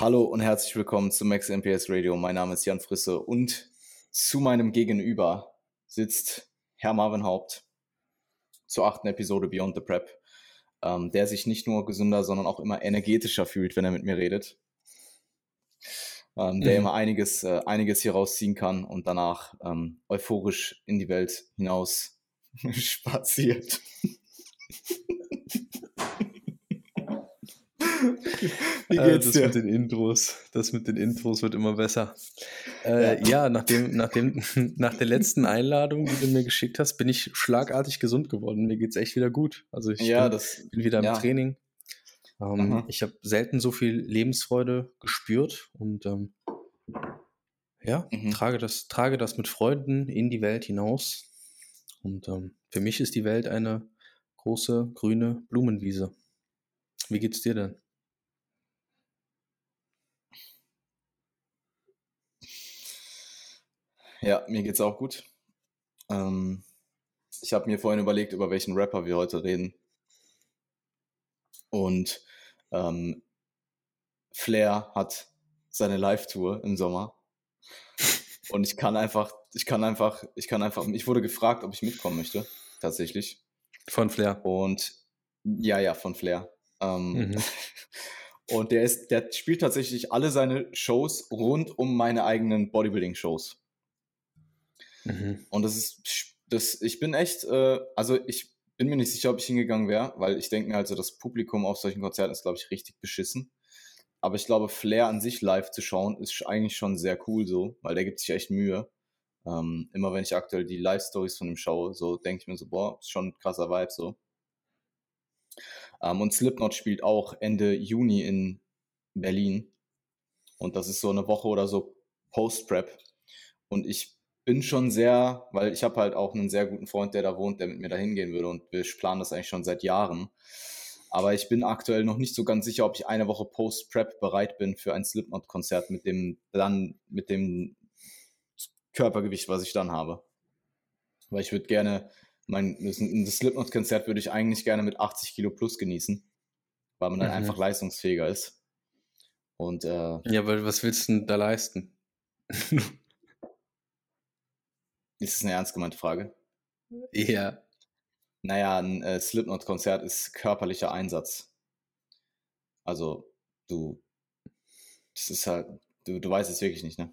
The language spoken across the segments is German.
Hallo und herzlich willkommen zu Max MPS Radio. Mein Name ist Jan Frisse und zu meinem Gegenüber sitzt Herr Marvin Haupt zur achten Episode Beyond the Prep, ähm, der sich nicht nur gesünder, sondern auch immer energetischer fühlt, wenn er mit mir redet. Ähm, der mhm. immer einiges, äh, einiges hier rausziehen kann und danach ähm, euphorisch in die Welt hinaus spaziert. Wie äh, geht's das dir? mit den Intros, das mit den Intros wird immer besser. Äh, ja. ja, nach, dem, nach, dem, nach der letzten Einladung, die du mir geschickt hast, bin ich schlagartig gesund geworden. Mir geht's echt wieder gut. Also ich ja, bin, das, bin wieder im ja. Training. Ähm, ich habe selten so viel Lebensfreude gespürt und ähm, ja, mhm. trage, das, trage das mit Freunden in die Welt hinaus. Und ähm, für mich ist die Welt eine große grüne Blumenwiese. Wie geht's dir denn? Ja, mir geht's auch gut. Ähm, ich habe mir vorhin überlegt, über welchen Rapper wir heute reden. Und ähm, Flair hat seine Live-Tour im Sommer. Und ich kann einfach, ich kann einfach, ich kann einfach, ich wurde gefragt, ob ich mitkommen möchte, tatsächlich. Von Flair. Und ja, ja, von Flair. Ähm, mhm. Und der ist, der spielt tatsächlich alle seine Shows rund um meine eigenen Bodybuilding-Shows. Mhm. Und das ist, das, ich bin echt, äh, also ich bin mir nicht sicher, ob ich hingegangen wäre, weil ich denke mir also, das Publikum auf solchen Konzerten ist, glaube ich, richtig beschissen. Aber ich glaube, Flair an sich live zu schauen, ist eigentlich schon sehr cool so, weil der gibt sich echt Mühe. Ähm, immer wenn ich aktuell die Live-Stories von ihm schaue, so denke ich mir so, boah, ist schon ein krasser Vibe so. Ähm, und Slipknot spielt auch Ende Juni in Berlin. Und das ist so eine Woche oder so Post-Prep. Und ich bin schon sehr, weil ich habe halt auch einen sehr guten Freund, der da wohnt, der mit mir da hingehen würde und wir planen das eigentlich schon seit Jahren. Aber ich bin aktuell noch nicht so ganz sicher, ob ich eine Woche Post-Prep bereit bin für ein Slipknot-Konzert mit dem dann mit dem Körpergewicht, was ich dann habe. Weil ich würde gerne mein das, das Slipknot-Konzert würde ich eigentlich gerne mit 80 Kilo plus genießen, weil man dann mhm. einfach leistungsfähiger ist. Und äh, ja, weil was willst du denn da leisten? Ist das eine ernst gemeinte Frage? Ja. Naja, ein äh, Slipknot-Konzert ist körperlicher Einsatz. Also, du, das ist halt, du, du weißt es wirklich nicht, ne?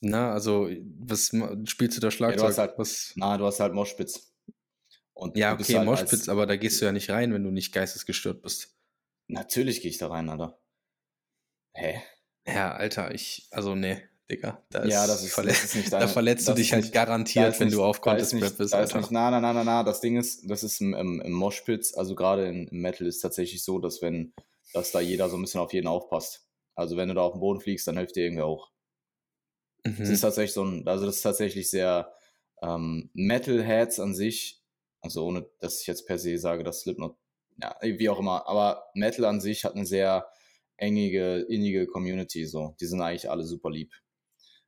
Na, also, was spielst du da Schlagzeug? Ja, du hast halt, was? Na, du hast halt Moschpitz. Und ja, okay, halt Moschpitz, aber da gehst du ja nicht rein, wenn du nicht geistesgestört bist. Natürlich gehe ich da rein, Alter. Hä? Ja, Alter, ich, also, nee. Digga. Da ja, das ist, verletzt, das ist nicht deine, Da verletzt du dich halt nicht, garantiert, wenn nicht, du auf Contest Prep bist. Da ist nicht, na, na, na, na, na. Das Ding ist, das ist im, im, im Moshpits, also gerade im Metal ist tatsächlich so, dass wenn, dass da jeder so ein bisschen auf jeden aufpasst. Also wenn du da auf den Boden fliegst, dann hilft dir irgendwer auch. Mhm. Das ist tatsächlich so ein, also das ist tatsächlich sehr ähm, Metal-Heads an sich, also ohne, dass ich jetzt per se sage, dass Slipknot, ja, wie auch immer, aber Metal an sich hat eine sehr engige, innige Community, so. Die sind eigentlich alle super lieb.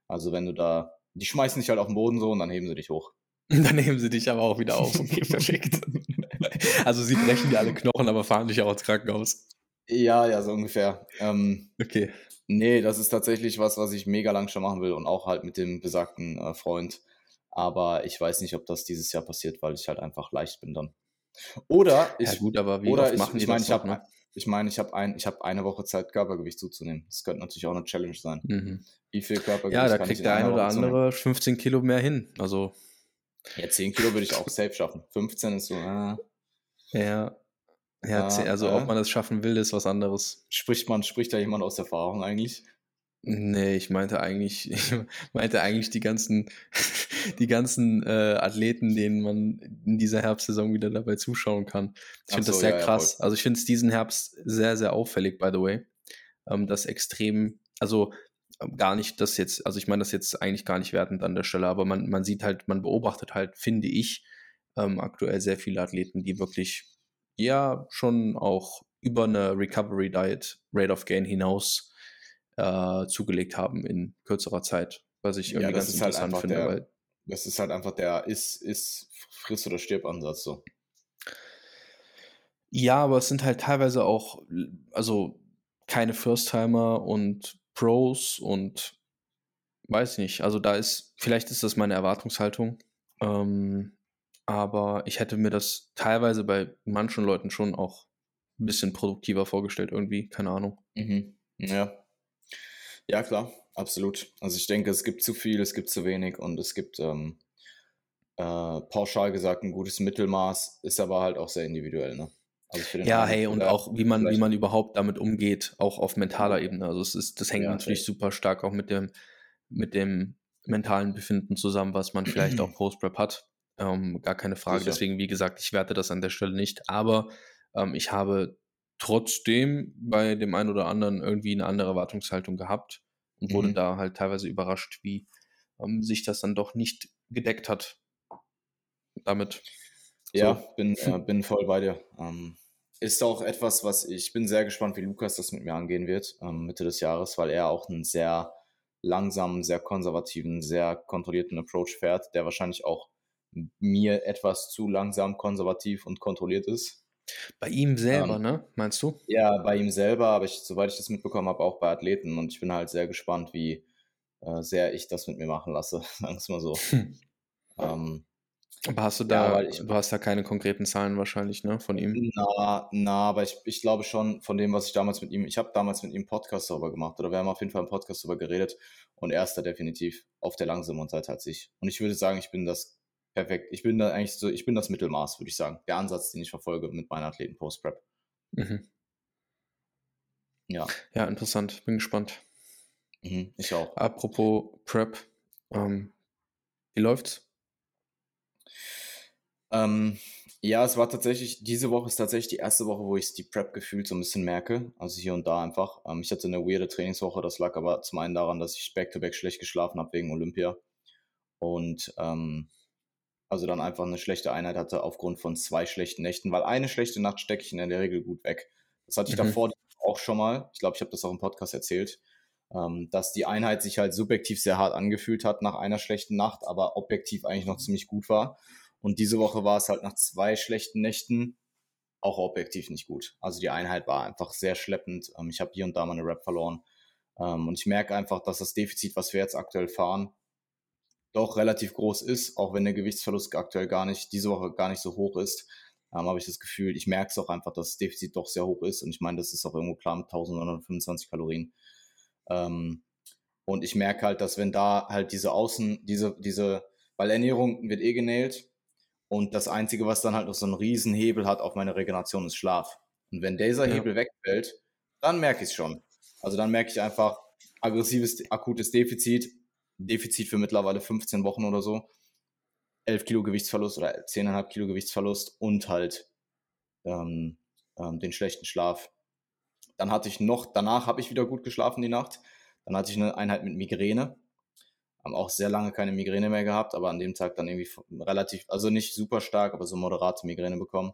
Also wenn du da, die schmeißen dich halt auf den Boden so und dann heben sie dich hoch. Dann heben sie dich aber auch wieder auf. Okay, perfekt. also sie brechen dir alle Knochen, aber fahren dich auch ins Krankenhaus. Ja, ja, so ungefähr. Ähm, okay. Nee, das ist tatsächlich was, was ich mega lang schon machen will und auch halt mit dem besagten äh, Freund. Aber ich weiß nicht, ob das dieses Jahr passiert, weil ich halt einfach leicht bin dann. Oder ich, ja gut, aber wie oder ich, ich meine, ich habe ne? Ich meine, ich habe ein, hab eine Woche Zeit, Körpergewicht zuzunehmen. Das könnte natürlich auch eine Challenge sein. Mhm. Wie viel Körpergewicht Ja, da kriegt der eine oder andere 15 Kilo mehr hin. Also. Ja, 10 Kilo würde ich auch safe schaffen. 15 ist so, äh, Ja. Ja, ah, also äh, ob man das schaffen will, ist was anderes. Spricht man, spricht da jemand aus Erfahrung eigentlich? Nee, ich meinte eigentlich, ich meinte eigentlich die ganzen, die ganzen äh, Athleten, denen man in dieser Herbstsaison wieder dabei zuschauen kann. Ich finde so, das sehr ja, krass. Ja, also ich finde es diesen Herbst sehr, sehr auffällig, by the way. Ähm, das extrem, also ähm, gar nicht das jetzt, also ich meine das jetzt eigentlich gar nicht wertend an der Stelle, aber man, man sieht halt, man beobachtet halt, finde ich, ähm, aktuell sehr viele Athleten, die wirklich ja schon auch über eine Recovery Diet Rate of Gain hinaus äh, zugelegt haben in kürzerer Zeit, was ich irgendwie ja, ganz halt interessant halt finde. Der, weil, das ist halt einfach der ist, ist friss oder stirb Ansatz so. Ja, aber es sind halt teilweise auch, also keine First-Timer und Pros und weiß nicht. Also da ist, vielleicht ist das meine Erwartungshaltung. Ähm, aber ich hätte mir das teilweise bei manchen Leuten schon auch ein bisschen produktiver vorgestellt, irgendwie, keine Ahnung. Mhm. Ja. Ja, klar, absolut. Also ich denke, es gibt zu viel, es gibt zu wenig und es gibt ähm, äh, pauschal gesagt ein gutes Mittelmaß, ist aber halt auch sehr individuell, ne? Also ja, hey, und auch wie man, wie man überhaupt damit umgeht, auch auf mentaler Ebene. Also es ist, das hängt ja, natürlich okay. super stark auch mit dem, mit dem mentalen Befinden zusammen, was man vielleicht auch Post-Prep hat. Ähm, gar keine Frage. Sicher. Deswegen, wie gesagt, ich werte das an der Stelle nicht. Aber ähm, ich habe trotzdem bei dem einen oder anderen irgendwie eine andere Erwartungshaltung gehabt und wurde mhm. da halt teilweise überrascht, wie ähm, sich das dann doch nicht gedeckt hat damit. Ja, so. bin, äh, bin voll bei dir. Ähm, ist auch etwas, was ich bin sehr gespannt, wie Lukas das mit mir angehen wird, ähm, Mitte des Jahres, weil er auch einen sehr langsamen, sehr konservativen, sehr kontrollierten Approach fährt, der wahrscheinlich auch mir etwas zu langsam, konservativ und kontrolliert ist. Bei ihm selber, ähm, ne? Meinst du? Ja, bei ihm selber, aber ich, soweit ich das mitbekommen habe, auch bei Athleten. Und ich bin halt sehr gespannt, wie äh, sehr ich das mit mir machen lasse, sagen wir es mal so. Hm. Ähm, aber hast du da, ja, ich, du hast da keine konkreten Zahlen wahrscheinlich, ne, von ihm? Na, na, aber ich, ich glaube schon von dem, was ich damals mit ihm, ich habe damals mit ihm einen Podcast darüber gemacht oder wir haben auf jeden Fall einen Podcast darüber geredet und er ist da definitiv auf der langsamen Seite als ich. Und ich würde sagen, ich bin das perfekt, ich bin da eigentlich so, ich bin das Mittelmaß, würde ich sagen. Der Ansatz, den ich verfolge mit meinen Athleten Post-Prep. Mhm. Ja. Ja, interessant, bin gespannt. Mhm, ich auch. Apropos Prep, ähm, wie läuft's? Ähm, ja, es war tatsächlich, diese Woche ist tatsächlich die erste Woche, wo ich die Prep gefühlt so ein bisschen merke. Also hier und da einfach. Ähm, ich hatte eine weirde Trainingswoche, das lag aber zum einen daran, dass ich back-to-back -back schlecht geschlafen habe wegen Olympia. Und ähm, also dann einfach eine schlechte Einheit hatte aufgrund von zwei schlechten Nächten, weil eine schlechte Nacht stecke ich in der Regel gut weg. Das hatte ich mhm. davor auch schon mal. Ich glaube, ich habe das auch im Podcast erzählt, ähm, dass die Einheit sich halt subjektiv sehr hart angefühlt hat nach einer schlechten Nacht, aber objektiv eigentlich noch ziemlich gut war. Und diese Woche war es halt nach zwei schlechten Nächten auch objektiv nicht gut. Also die Einheit war einfach sehr schleppend. Ähm, ich habe hier und da mal eine Rap verloren. Ähm, und ich merke einfach, dass das Defizit, was wir jetzt aktuell fahren, doch relativ groß ist, auch wenn der Gewichtsverlust aktuell gar nicht, diese Woche gar nicht so hoch ist, ähm, habe ich das Gefühl, ich merke es auch einfach, dass das Defizit doch sehr hoch ist. Und ich meine, das ist auch irgendwo klar mit 1925 Kalorien. Ähm, und ich merke halt, dass wenn da halt diese Außen, diese, diese, weil Ernährung wird eh genäht, und das Einzige, was dann halt noch so einen riesen Hebel hat auf meine Regeneration, ist Schlaf. Und wenn dieser ja. Hebel wegfällt, dann merke ich es schon. Also dann merke ich einfach aggressives, akutes Defizit, Defizit für mittlerweile 15 Wochen oder so, 11 Kilo Gewichtsverlust oder 10,5 Kilo Gewichtsverlust und halt ähm, ähm, den schlechten Schlaf. Dann hatte ich noch, danach habe ich wieder gut geschlafen die Nacht. Dann hatte ich eine Einheit mit Migräne haben auch sehr lange keine Migräne mehr gehabt, aber an dem Tag dann irgendwie relativ, also nicht super stark, aber so moderate Migräne bekommen.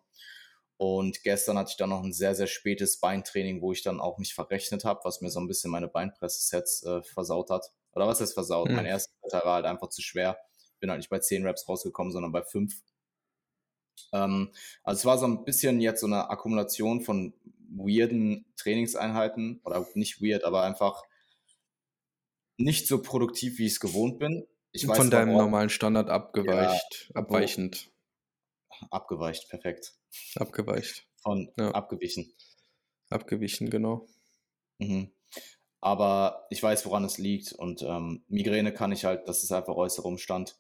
Und gestern hatte ich dann noch ein sehr, sehr spätes Beintraining, wo ich dann auch mich verrechnet habe, was mir so ein bisschen meine Beinpresse-Sets äh, versaut hat. Oder was heißt versaut? Mhm. Mein erster Set war halt einfach zu schwer. Bin halt nicht bei 10 Reps rausgekommen, sondern bei 5. Ähm, also es war so ein bisschen jetzt so eine Akkumulation von weirden Trainingseinheiten. Oder nicht weird, aber einfach nicht so produktiv, wie ich es gewohnt bin. Ich weiß, Von deinem normalen Standard abgeweicht, ja, abweichend. Abgeweicht, perfekt. Abgeweicht. Von ja. abgewichen. Abgewichen, genau. Mhm. Aber ich weiß, woran es liegt. Und ähm, Migräne kann ich halt, das ist einfach äußerer Umstand.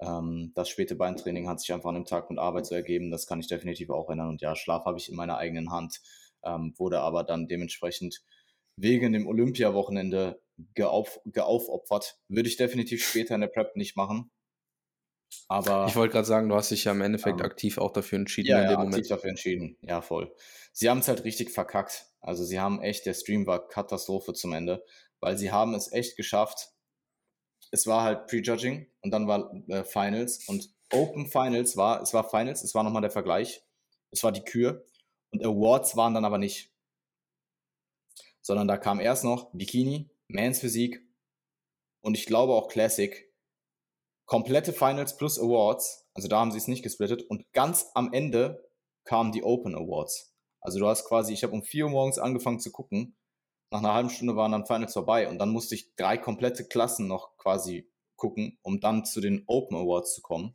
Ähm, das späte Beintraining hat sich einfach an dem Tag mit Arbeit so ergeben. Das kann ich definitiv auch ändern. Und ja, Schlaf habe ich in meiner eigenen Hand. Ähm, wurde aber dann dementsprechend wegen dem Olympia-Wochenende geauf, geaufopfert. Würde ich definitiv später in der Prep nicht machen. Aber ich wollte gerade sagen, du hast dich ja im Endeffekt ähm, aktiv auch dafür entschieden ja, in dem ja, Moment. aktiv dafür entschieden. Ja, voll. Sie haben es halt richtig verkackt. Also sie haben echt, der Stream war Katastrophe zum Ende, weil sie haben es echt geschafft. Es war halt Prejudging und dann war äh, Finals und Open Finals war, es war Finals, es war nochmal der Vergleich. Es war die Kür und Awards waren dann aber nicht. Sondern da kam erst noch Bikini, Mans Physik und ich glaube auch Classic. Komplette Finals plus Awards, also da haben sie es nicht gesplittet und ganz am Ende kamen die Open Awards. Also du hast quasi, ich habe um 4 Uhr morgens angefangen zu gucken nach einer halben Stunde waren dann Finals vorbei und dann musste ich drei komplette Klassen noch quasi gucken, um dann zu den Open Awards zu kommen.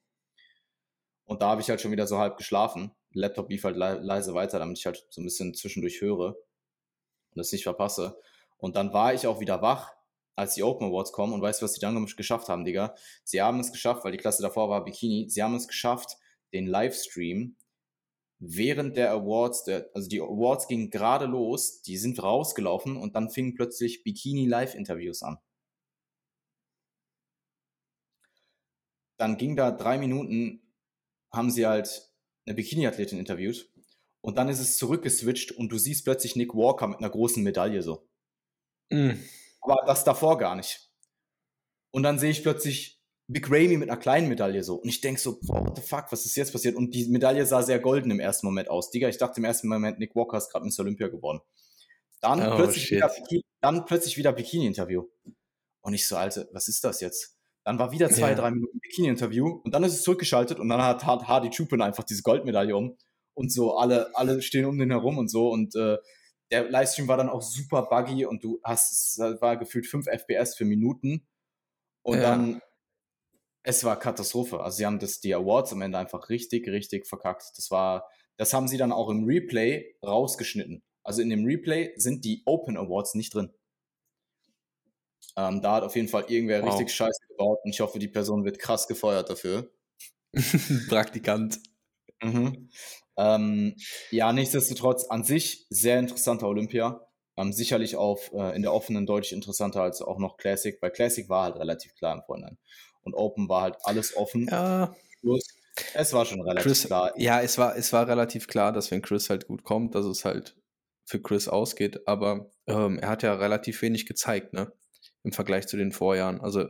Und da habe ich halt schon wieder so halb geschlafen. Laptop lief halt le leise weiter, damit ich halt so ein bisschen zwischendurch höre und das nicht verpasse. Und dann war ich auch wieder wach, als die Open Awards kommen und weißt du, was sie dann geschafft haben, Digga? Sie haben es geschafft, weil die Klasse davor war Bikini, sie haben es geschafft, den Livestream während der Awards, der, also die Awards gingen gerade los, die sind rausgelaufen und dann fingen plötzlich Bikini-Live-Interviews an. Dann ging da drei Minuten, haben sie halt eine Bikini-Athletin interviewt und dann ist es zurückgeswitcht und du siehst plötzlich Nick Walker mit einer großen Medaille so. Mm. Aber das davor gar nicht. Und dann sehe ich plötzlich Big Ramy mit einer kleinen Medaille so. Und ich denke so, boah, what the fuck, was ist jetzt passiert? Und die Medaille sah sehr golden im ersten Moment aus. Digga, ich dachte im ersten Moment, Nick Walker ist gerade Miss Olympia geworden. Dann, oh, plötzlich wieder, dann plötzlich wieder Bikini-Interview. Und ich so, Alter, was ist das jetzt? Dann war wieder zwei, ja. drei Minuten Bikini-Interview und dann ist es zurückgeschaltet und dann hat Hardy Chupin einfach diese Goldmedaille um und so alle, alle stehen um den herum und so und äh, der Livestream war dann auch super buggy und du hast, es war gefühlt 5 FPS für Minuten und ja. dann es war Katastrophe. Also sie haben das, die Awards am Ende einfach richtig, richtig verkackt. Das war, das haben sie dann auch im Replay rausgeschnitten. Also in dem Replay sind die Open Awards nicht drin. Ähm, da hat auf jeden Fall irgendwer wow. richtig Scheiße gebaut und ich hoffe, die Person wird krass gefeuert dafür. Praktikant. Mhm. Ähm, ja, nichtsdestotrotz an sich sehr interessanter Olympia. Ähm, sicherlich auf äh, in der offenen deutlich interessanter als auch noch Classic, weil Classic war halt relativ klar im Vorhinein und Open war halt alles offen. Ja. Es war schon relativ Chris, klar. Ja, es war, es war relativ klar, dass wenn Chris halt gut kommt, dass es halt für Chris ausgeht. Aber ähm, er hat ja relativ wenig gezeigt, ne? Im Vergleich zu den Vorjahren. Also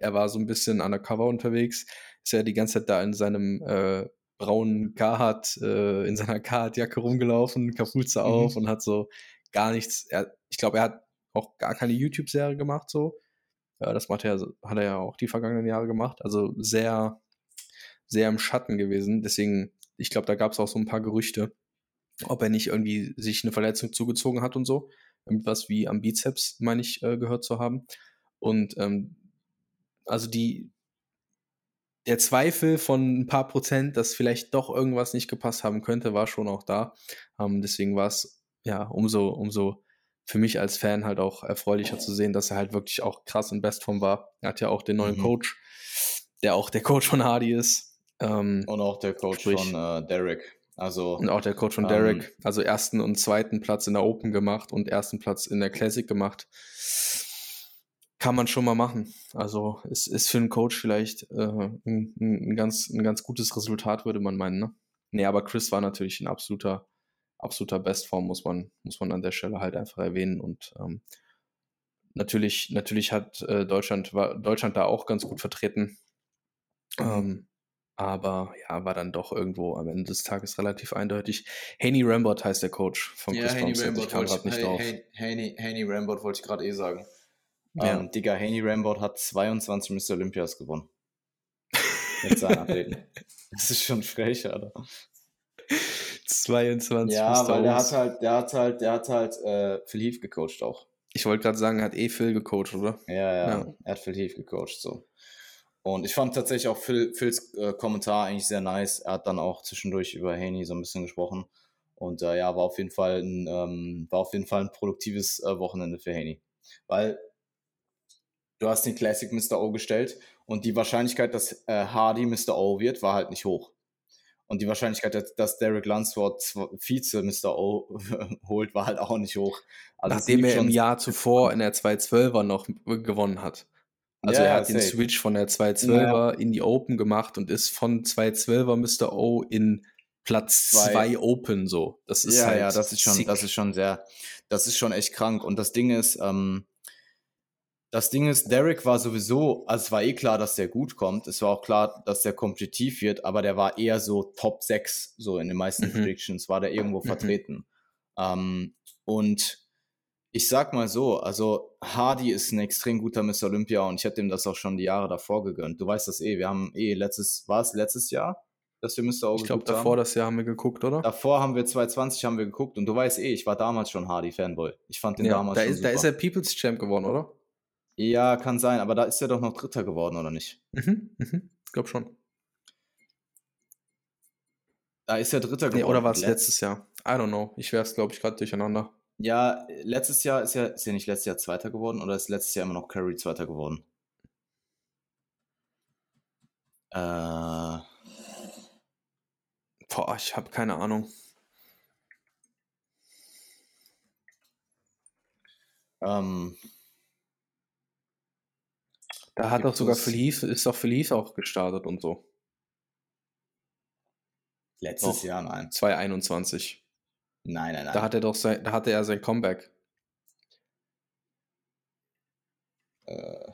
er war so ein bisschen undercover unterwegs, ist ja die ganze Zeit da in seinem äh, braunen Carhartt, äh, in seiner Carhartt-Jacke rumgelaufen, Kapuze mhm. auf und hat so gar nichts. Er, ich glaube, er hat auch gar keine YouTube-Serie gemacht, so. Ja, das macht er, hat er ja auch die vergangenen Jahre gemacht. Also sehr, sehr im Schatten gewesen. Deswegen, ich glaube, da gab es auch so ein paar Gerüchte, ob er nicht irgendwie sich eine Verletzung zugezogen hat und so. Irgendwas wie am Bizeps, meine ich, äh, gehört zu haben. Und ähm, also die, der Zweifel von ein paar Prozent, dass vielleicht doch irgendwas nicht gepasst haben könnte, war schon auch da. Ähm, deswegen war es ja umso, umso für mich als Fan halt auch erfreulicher zu sehen, dass er halt wirklich auch krass in Bestform war. Er hat ja auch den neuen mhm. Coach, der auch der Coach von Hardy ist. Ähm, und auch der Coach sprich, von äh, Derek. Also, und auch der Coach von Derek. Ähm, also ersten und zweiten Platz in der Open gemacht und ersten Platz in der Classic gemacht. Kann man schon mal machen. Also es ist für einen Coach vielleicht äh, ein, ein, ganz, ein ganz gutes Resultat, würde man meinen. Ne? Nee, aber Chris war natürlich ein absoluter absoluter Bestform, muss man, muss man an der Stelle halt einfach erwähnen. Und ähm, natürlich, natürlich hat äh, Deutschland, war Deutschland da auch ganz gut vertreten. Ähm, aber ja, war dann doch irgendwo am Ende des Tages relativ eindeutig. Haney Rambert heißt der Coach von Chris ja, Haney Rambert ich kam gerade nicht drauf. Haney, Haney Rambert wollte ich gerade eh sagen. Ja. Ähm, Digga, Haney Rambert hat 22 Mr. Olympias gewonnen. Mit seinen Athleten. Das ist schon frech, Alter. 22 Ja, weil der hat halt, der hat halt, der hat halt äh, Phil Heath gecoacht auch. Ich wollte gerade sagen, er hat eh Phil gecoacht, oder? Ja, ja, ja, er hat Phil Heath gecoacht, so. Und ich fand tatsächlich auch Phil, Phils äh, Kommentar eigentlich sehr nice. Er hat dann auch zwischendurch über Haney so ein bisschen gesprochen. Und äh, ja, war auf jeden Fall ein, ähm, war auf jeden Fall ein produktives äh, Wochenende für Haney. Weil du hast den Classic Mr. O gestellt und die Wahrscheinlichkeit, dass äh, Hardy Mr. O wird, war halt nicht hoch. Und die Wahrscheinlichkeit, dass Derek Lunsford Vize Mr. O holt, war halt auch nicht hoch. Also Nachdem er im Jahr zuvor in der 212er noch gewonnen hat. Also ja, er hat den safe. Switch von der 212er ja. in die Open gemacht und ist von 212er Mr. O in Platz 2 Open so. Das ist ja, halt ja, das ist schon, sick. das ist schon sehr, das ist schon echt krank. Und das Ding ist, ähm, das Ding ist, Derek war sowieso, also es war eh klar, dass der gut kommt. Es war auch klar, dass der kompetitiv wird, aber der war eher so Top 6, so in den meisten mhm. Predictions war der irgendwo mhm. vertreten. Ähm, und ich sag mal so, also Hardy ist ein extrem guter Miss Olympia und ich hätte ihm das auch schon die Jahre davor gegönnt. Du weißt das eh, wir haben eh letztes, war es letztes Jahr? dass wir Mr. O Ich glaube, davor haben. das Jahr haben wir geguckt, oder? Davor haben wir 2020 haben wir geguckt und du weißt eh, ich war damals schon Hardy-Fanboy. Ich fand den ja, damals da schon ist, super. Da ist er People's Champ geworden, oder? Ja, kann sein, aber da ist er doch noch Dritter geworden, oder nicht? Mhm, mhm. Ich glaube schon. Da ist er Dritter geworden. Nee, oder war es letztes Jahr? I don't know. Ich wäre es, glaube ich, gerade durcheinander. Ja, letztes Jahr ist ja, ist ja nicht letztes Jahr Zweiter geworden oder ist letztes Jahr immer noch Curry Zweiter geworden? Äh. Boah, ich habe keine Ahnung. Ähm. Da hat doch sogar Phil ist doch Phil auch gestartet und so. Letztes doch, Jahr, nein. 2021. Nein, nein, nein. Da, hat er doch sein, da hatte er sein Comeback. Äh,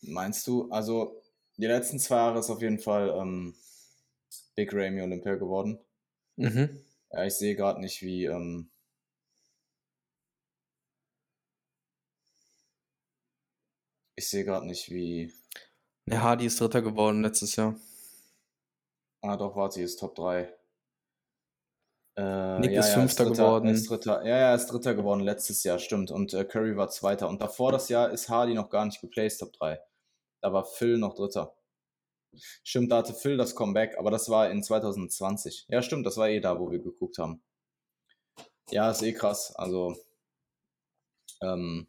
meinst du? Also, die letzten zwei Jahre ist auf jeden Fall ähm, Big Ramy Olympia geworden. Mhm. Ja, ich sehe gerade nicht, wie. Ähm, ich sehe gerade nicht, wie. Der Hardy ist Dritter geworden letztes Jahr. Ah, doch, warte, sie ist Top 3. Äh, Nick ja, ist ja, Fünfter ist geworden. Ist dritter, ja, er ist Dritter geworden letztes Jahr, stimmt. Und äh, Curry war Zweiter. Und davor das Jahr ist Hardy noch gar nicht geplaced, Top 3. Da war Phil noch Dritter. Stimmt, da hatte Phil das Comeback, aber das war in 2020. Ja, stimmt, das war eh da, wo wir geguckt haben. Ja, ist eh krass. Also, ähm,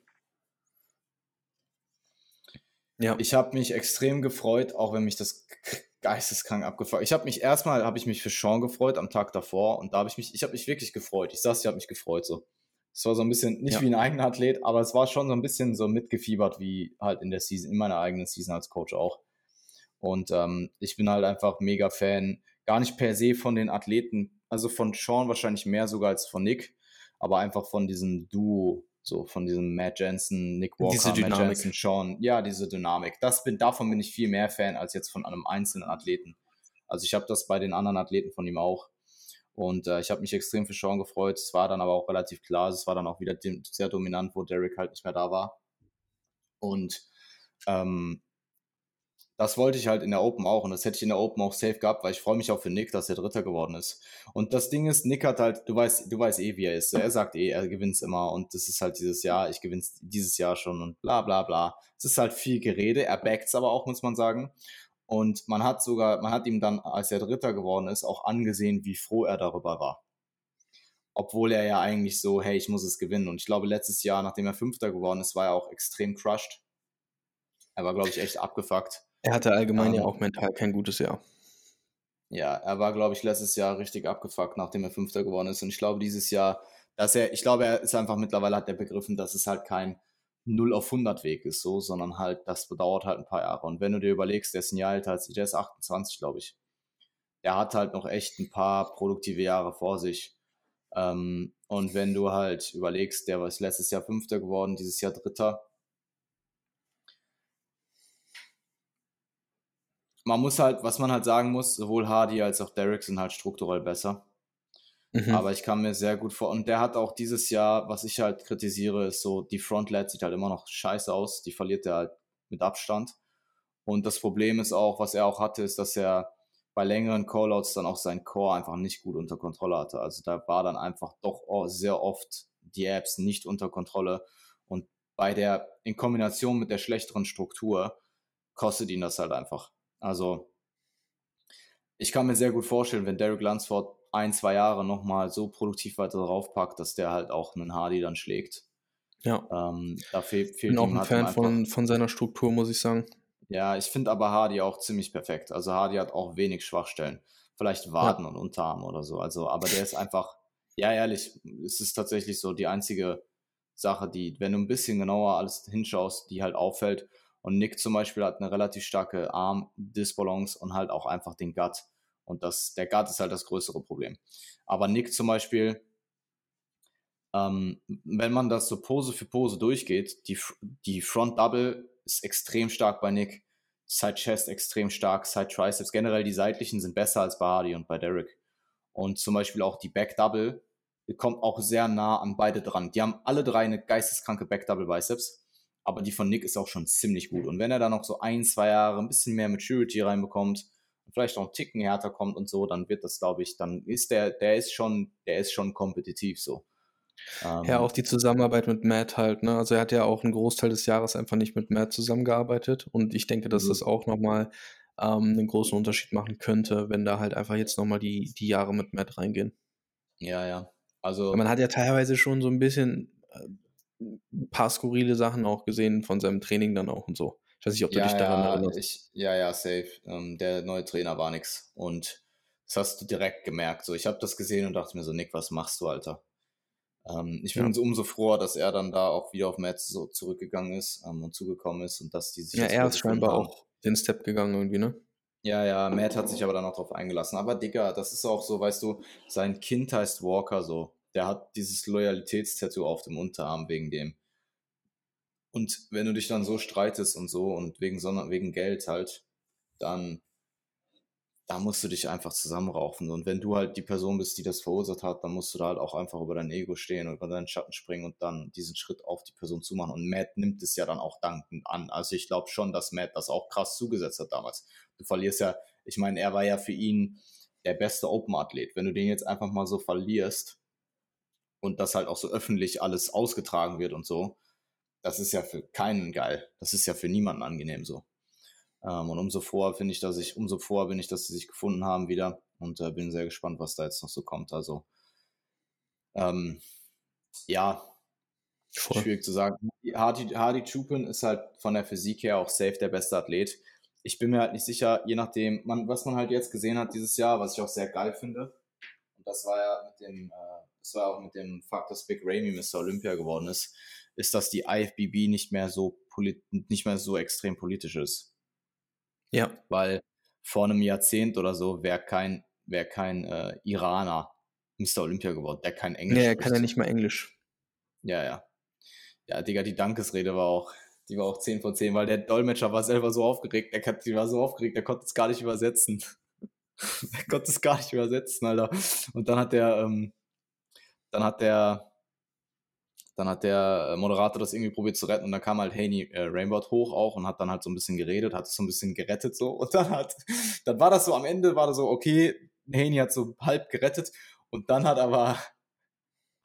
ja. ich habe mich extrem gefreut, auch wenn mich das geisteskrank abgefuckt. Ich habe mich erstmal habe ich mich für Sean gefreut am Tag davor und da habe ich mich ich habe mich wirklich gefreut. Ich sag's, ich habe mich gefreut so. Es war so ein bisschen nicht ja. wie ein eigener Athlet, aber es war schon so ein bisschen so mitgefiebert wie halt in der Season, in meiner eigenen Season als Coach auch. Und ähm, ich bin halt einfach mega Fan, gar nicht per se von den Athleten, also von Sean wahrscheinlich mehr sogar als von Nick, aber einfach von diesem Duo, so von diesem Matt Jensen, Nick Walker, Matt Jensen, Sean. Ja, diese Dynamik. Das bin, davon bin ich viel mehr Fan als jetzt von einem einzelnen Athleten. Also ich habe das bei den anderen Athleten von ihm auch. Und äh, ich habe mich extrem für Sean gefreut. Es war dann aber auch relativ klar, es war dann auch wieder sehr dominant, wo Derek halt nicht mehr da war. Und ähm, das wollte ich halt in der Open auch und das hätte ich in der Open auch safe gehabt, weil ich freue mich auch für Nick, dass er Dritter geworden ist. Und das Ding ist, Nick hat halt, du weißt, du weißt eh, wie er ist. Er sagt eh, er gewinnt immer und das ist halt dieses Jahr, ich gewinne dieses Jahr schon und bla bla bla. Es ist halt viel Gerede, er backt aber auch, muss man sagen. Und man hat sogar, man hat ihm dann, als er Dritter geworden ist, auch angesehen, wie froh er darüber war. Obwohl er ja eigentlich so, hey, ich muss es gewinnen. Und ich glaube, letztes Jahr, nachdem er Fünfter geworden ist, war er auch extrem crushed. Er war, glaube ich, echt abgefuckt. Er hatte allgemein ja ähm. auch mental kein gutes Jahr. Ja, er war, glaube ich, letztes Jahr richtig abgefuckt, nachdem er Fünfter geworden ist. Und ich glaube, dieses Jahr, dass er, ich glaube, er ist einfach mittlerweile hat er begriffen, dass es halt kein 0 auf 100 Weg ist, so, sondern halt, das bedauert halt ein paar Jahre. Und wenn du dir überlegst, der ist ein Jahr älter als ich, der ist 28, glaube ich. Der hat halt noch echt ein paar produktive Jahre vor sich. Ähm, und wenn du halt überlegst, der war letztes Jahr Fünfter geworden, dieses Jahr Dritter, man muss halt, was man halt sagen muss, sowohl Hardy als auch Derek sind halt strukturell besser. Mhm. Aber ich kann mir sehr gut vor. Und der hat auch dieses Jahr, was ich halt kritisiere, ist so, die Frontlet sieht halt immer noch scheiße aus. Die verliert er halt mit Abstand. Und das Problem ist auch, was er auch hatte, ist, dass er bei längeren Callouts dann auch sein Core einfach nicht gut unter Kontrolle hatte. Also da war dann einfach doch sehr oft die Apps nicht unter Kontrolle. Und bei der, in Kombination mit der schlechteren Struktur, kostet ihn das halt einfach. Also ich kann mir sehr gut vorstellen, wenn Derek Lunsford ein, zwei Jahre nochmal so produktiv weiter draufpackt, dass der halt auch einen Hardy dann schlägt. Ja. Ähm, da fehl, fehlt bin auch ein halt Fan von, von seiner Struktur, muss ich sagen. Ja, ich finde aber Hardy auch ziemlich perfekt. Also Hardy hat auch wenig Schwachstellen. Vielleicht Waden ja. und Unterarm oder so. Also, aber der ist einfach, ja, ehrlich, es ist tatsächlich so die einzige Sache, die, wenn du ein bisschen genauer alles hinschaust, die halt auffällt. Und Nick zum Beispiel hat eine relativ starke Arm-Disbalance und halt auch einfach den Gut. Und das, der Gut ist halt das größere Problem. Aber Nick zum Beispiel, ähm, wenn man das so Pose für Pose durchgeht, die, die Front Double ist extrem stark bei Nick, Side Chest extrem stark, Side Triceps, generell die seitlichen sind besser als bei Hardy und bei Derek. Und zum Beispiel auch die Back Double kommt auch sehr nah an beide dran. Die haben alle drei eine geisteskranke Back Double Biceps aber die von Nick ist auch schon ziemlich gut. Und wenn er da noch so ein, zwei Jahre ein bisschen mehr Maturity reinbekommt, vielleicht noch ein Ticken härter kommt und so, dann wird das, glaube ich, dann ist der, der ist schon, der ist schon kompetitiv so. Ähm, ja, auch die Zusammenarbeit mit Matt halt, ne? Also er hat ja auch einen Großteil des Jahres einfach nicht mit Matt zusammengearbeitet und ich denke, dass mhm. das auch nochmal ähm, einen großen Unterschied machen könnte, wenn da halt einfach jetzt nochmal die, die Jahre mit Matt reingehen. Ja, ja. Also. Man hat ja teilweise schon so ein bisschen äh, ein paar skurrile Sachen auch gesehen von seinem Training dann auch und so. Ich weiß nicht, ob du ja, dich daran ja, erinnerst. Ich, ja, ja, safe. Ähm, der neue Trainer war nix. Und das hast du direkt gemerkt. So, ich habe das gesehen und dachte mir so, Nick, was machst du, Alter? Ähm, ich bin ja. umso froher, dass er dann da auch wieder auf Metz so zurückgegangen ist ähm, und zugekommen ist und dass die sich. Ja, er ist scheinbar haben. auch den Step gegangen irgendwie, ne? Ja, ja, Matt hat sich aber dann auch drauf eingelassen. Aber Digga, das ist auch so, weißt du, sein Kind heißt Walker so. Der hat dieses Loyalitätstattoo auf dem Unterarm wegen dem. Und wenn du dich dann so streitest und so und wegen, sondern wegen Geld halt, dann, da musst du dich einfach zusammenraufen. Und wenn du halt die Person bist, die das verursacht hat, dann musst du da halt auch einfach über dein Ego stehen und über deinen Schatten springen und dann diesen Schritt auf die Person zumachen. Und Matt nimmt es ja dann auch dankend an. Also ich glaube schon, dass Matt das auch krass zugesetzt hat damals. Du verlierst ja, ich meine, er war ja für ihn der beste Open-Athlet. Wenn du den jetzt einfach mal so verlierst und das halt auch so öffentlich alles ausgetragen wird und so, das ist ja für keinen geil. Das ist ja für niemanden angenehm so. Ähm, und umso vorher finde ich, dass ich, umso vorher bin ich, dass sie sich gefunden haben wieder und äh, bin sehr gespannt, was da jetzt noch so kommt. Also, ähm, ja, Voll. schwierig zu sagen. Hardy, Hardy Chupin ist halt von der Physik her auch safe der beste Athlet. Ich bin mir halt nicht sicher, je nachdem, man, was man halt jetzt gesehen hat dieses Jahr, was ich auch sehr geil finde. Und das war ja mit dem, äh, das war auch mit dem Fakt, dass Big Ramy Mr. Olympia geworden ist ist, dass die IFBB nicht mehr so nicht mehr so extrem politisch ist. Ja. Weil vor einem Jahrzehnt oder so wäre kein, wär kein äh, Iraner Mr. Olympia geworden, der kein Englisch Nee, er kann ja nicht mal Englisch. Ja, ja. Ja, Digga, die Dankesrede war auch, die war auch 10 von 10, weil der Dolmetscher war selber so aufgeregt, der, die war so aufgeregt, der konnte es gar nicht übersetzen. der konnte es gar nicht übersetzen, Alter. Und dann hat der, ähm, dann hat der, dann hat der äh, Moderator das irgendwie probiert zu retten und dann kam halt Haney äh, Rainbow hoch auch und hat dann halt so ein bisschen geredet, hat es so ein bisschen gerettet so und dann hat, dann war das so am Ende war das so, okay, Haney hat so halb gerettet und dann hat aber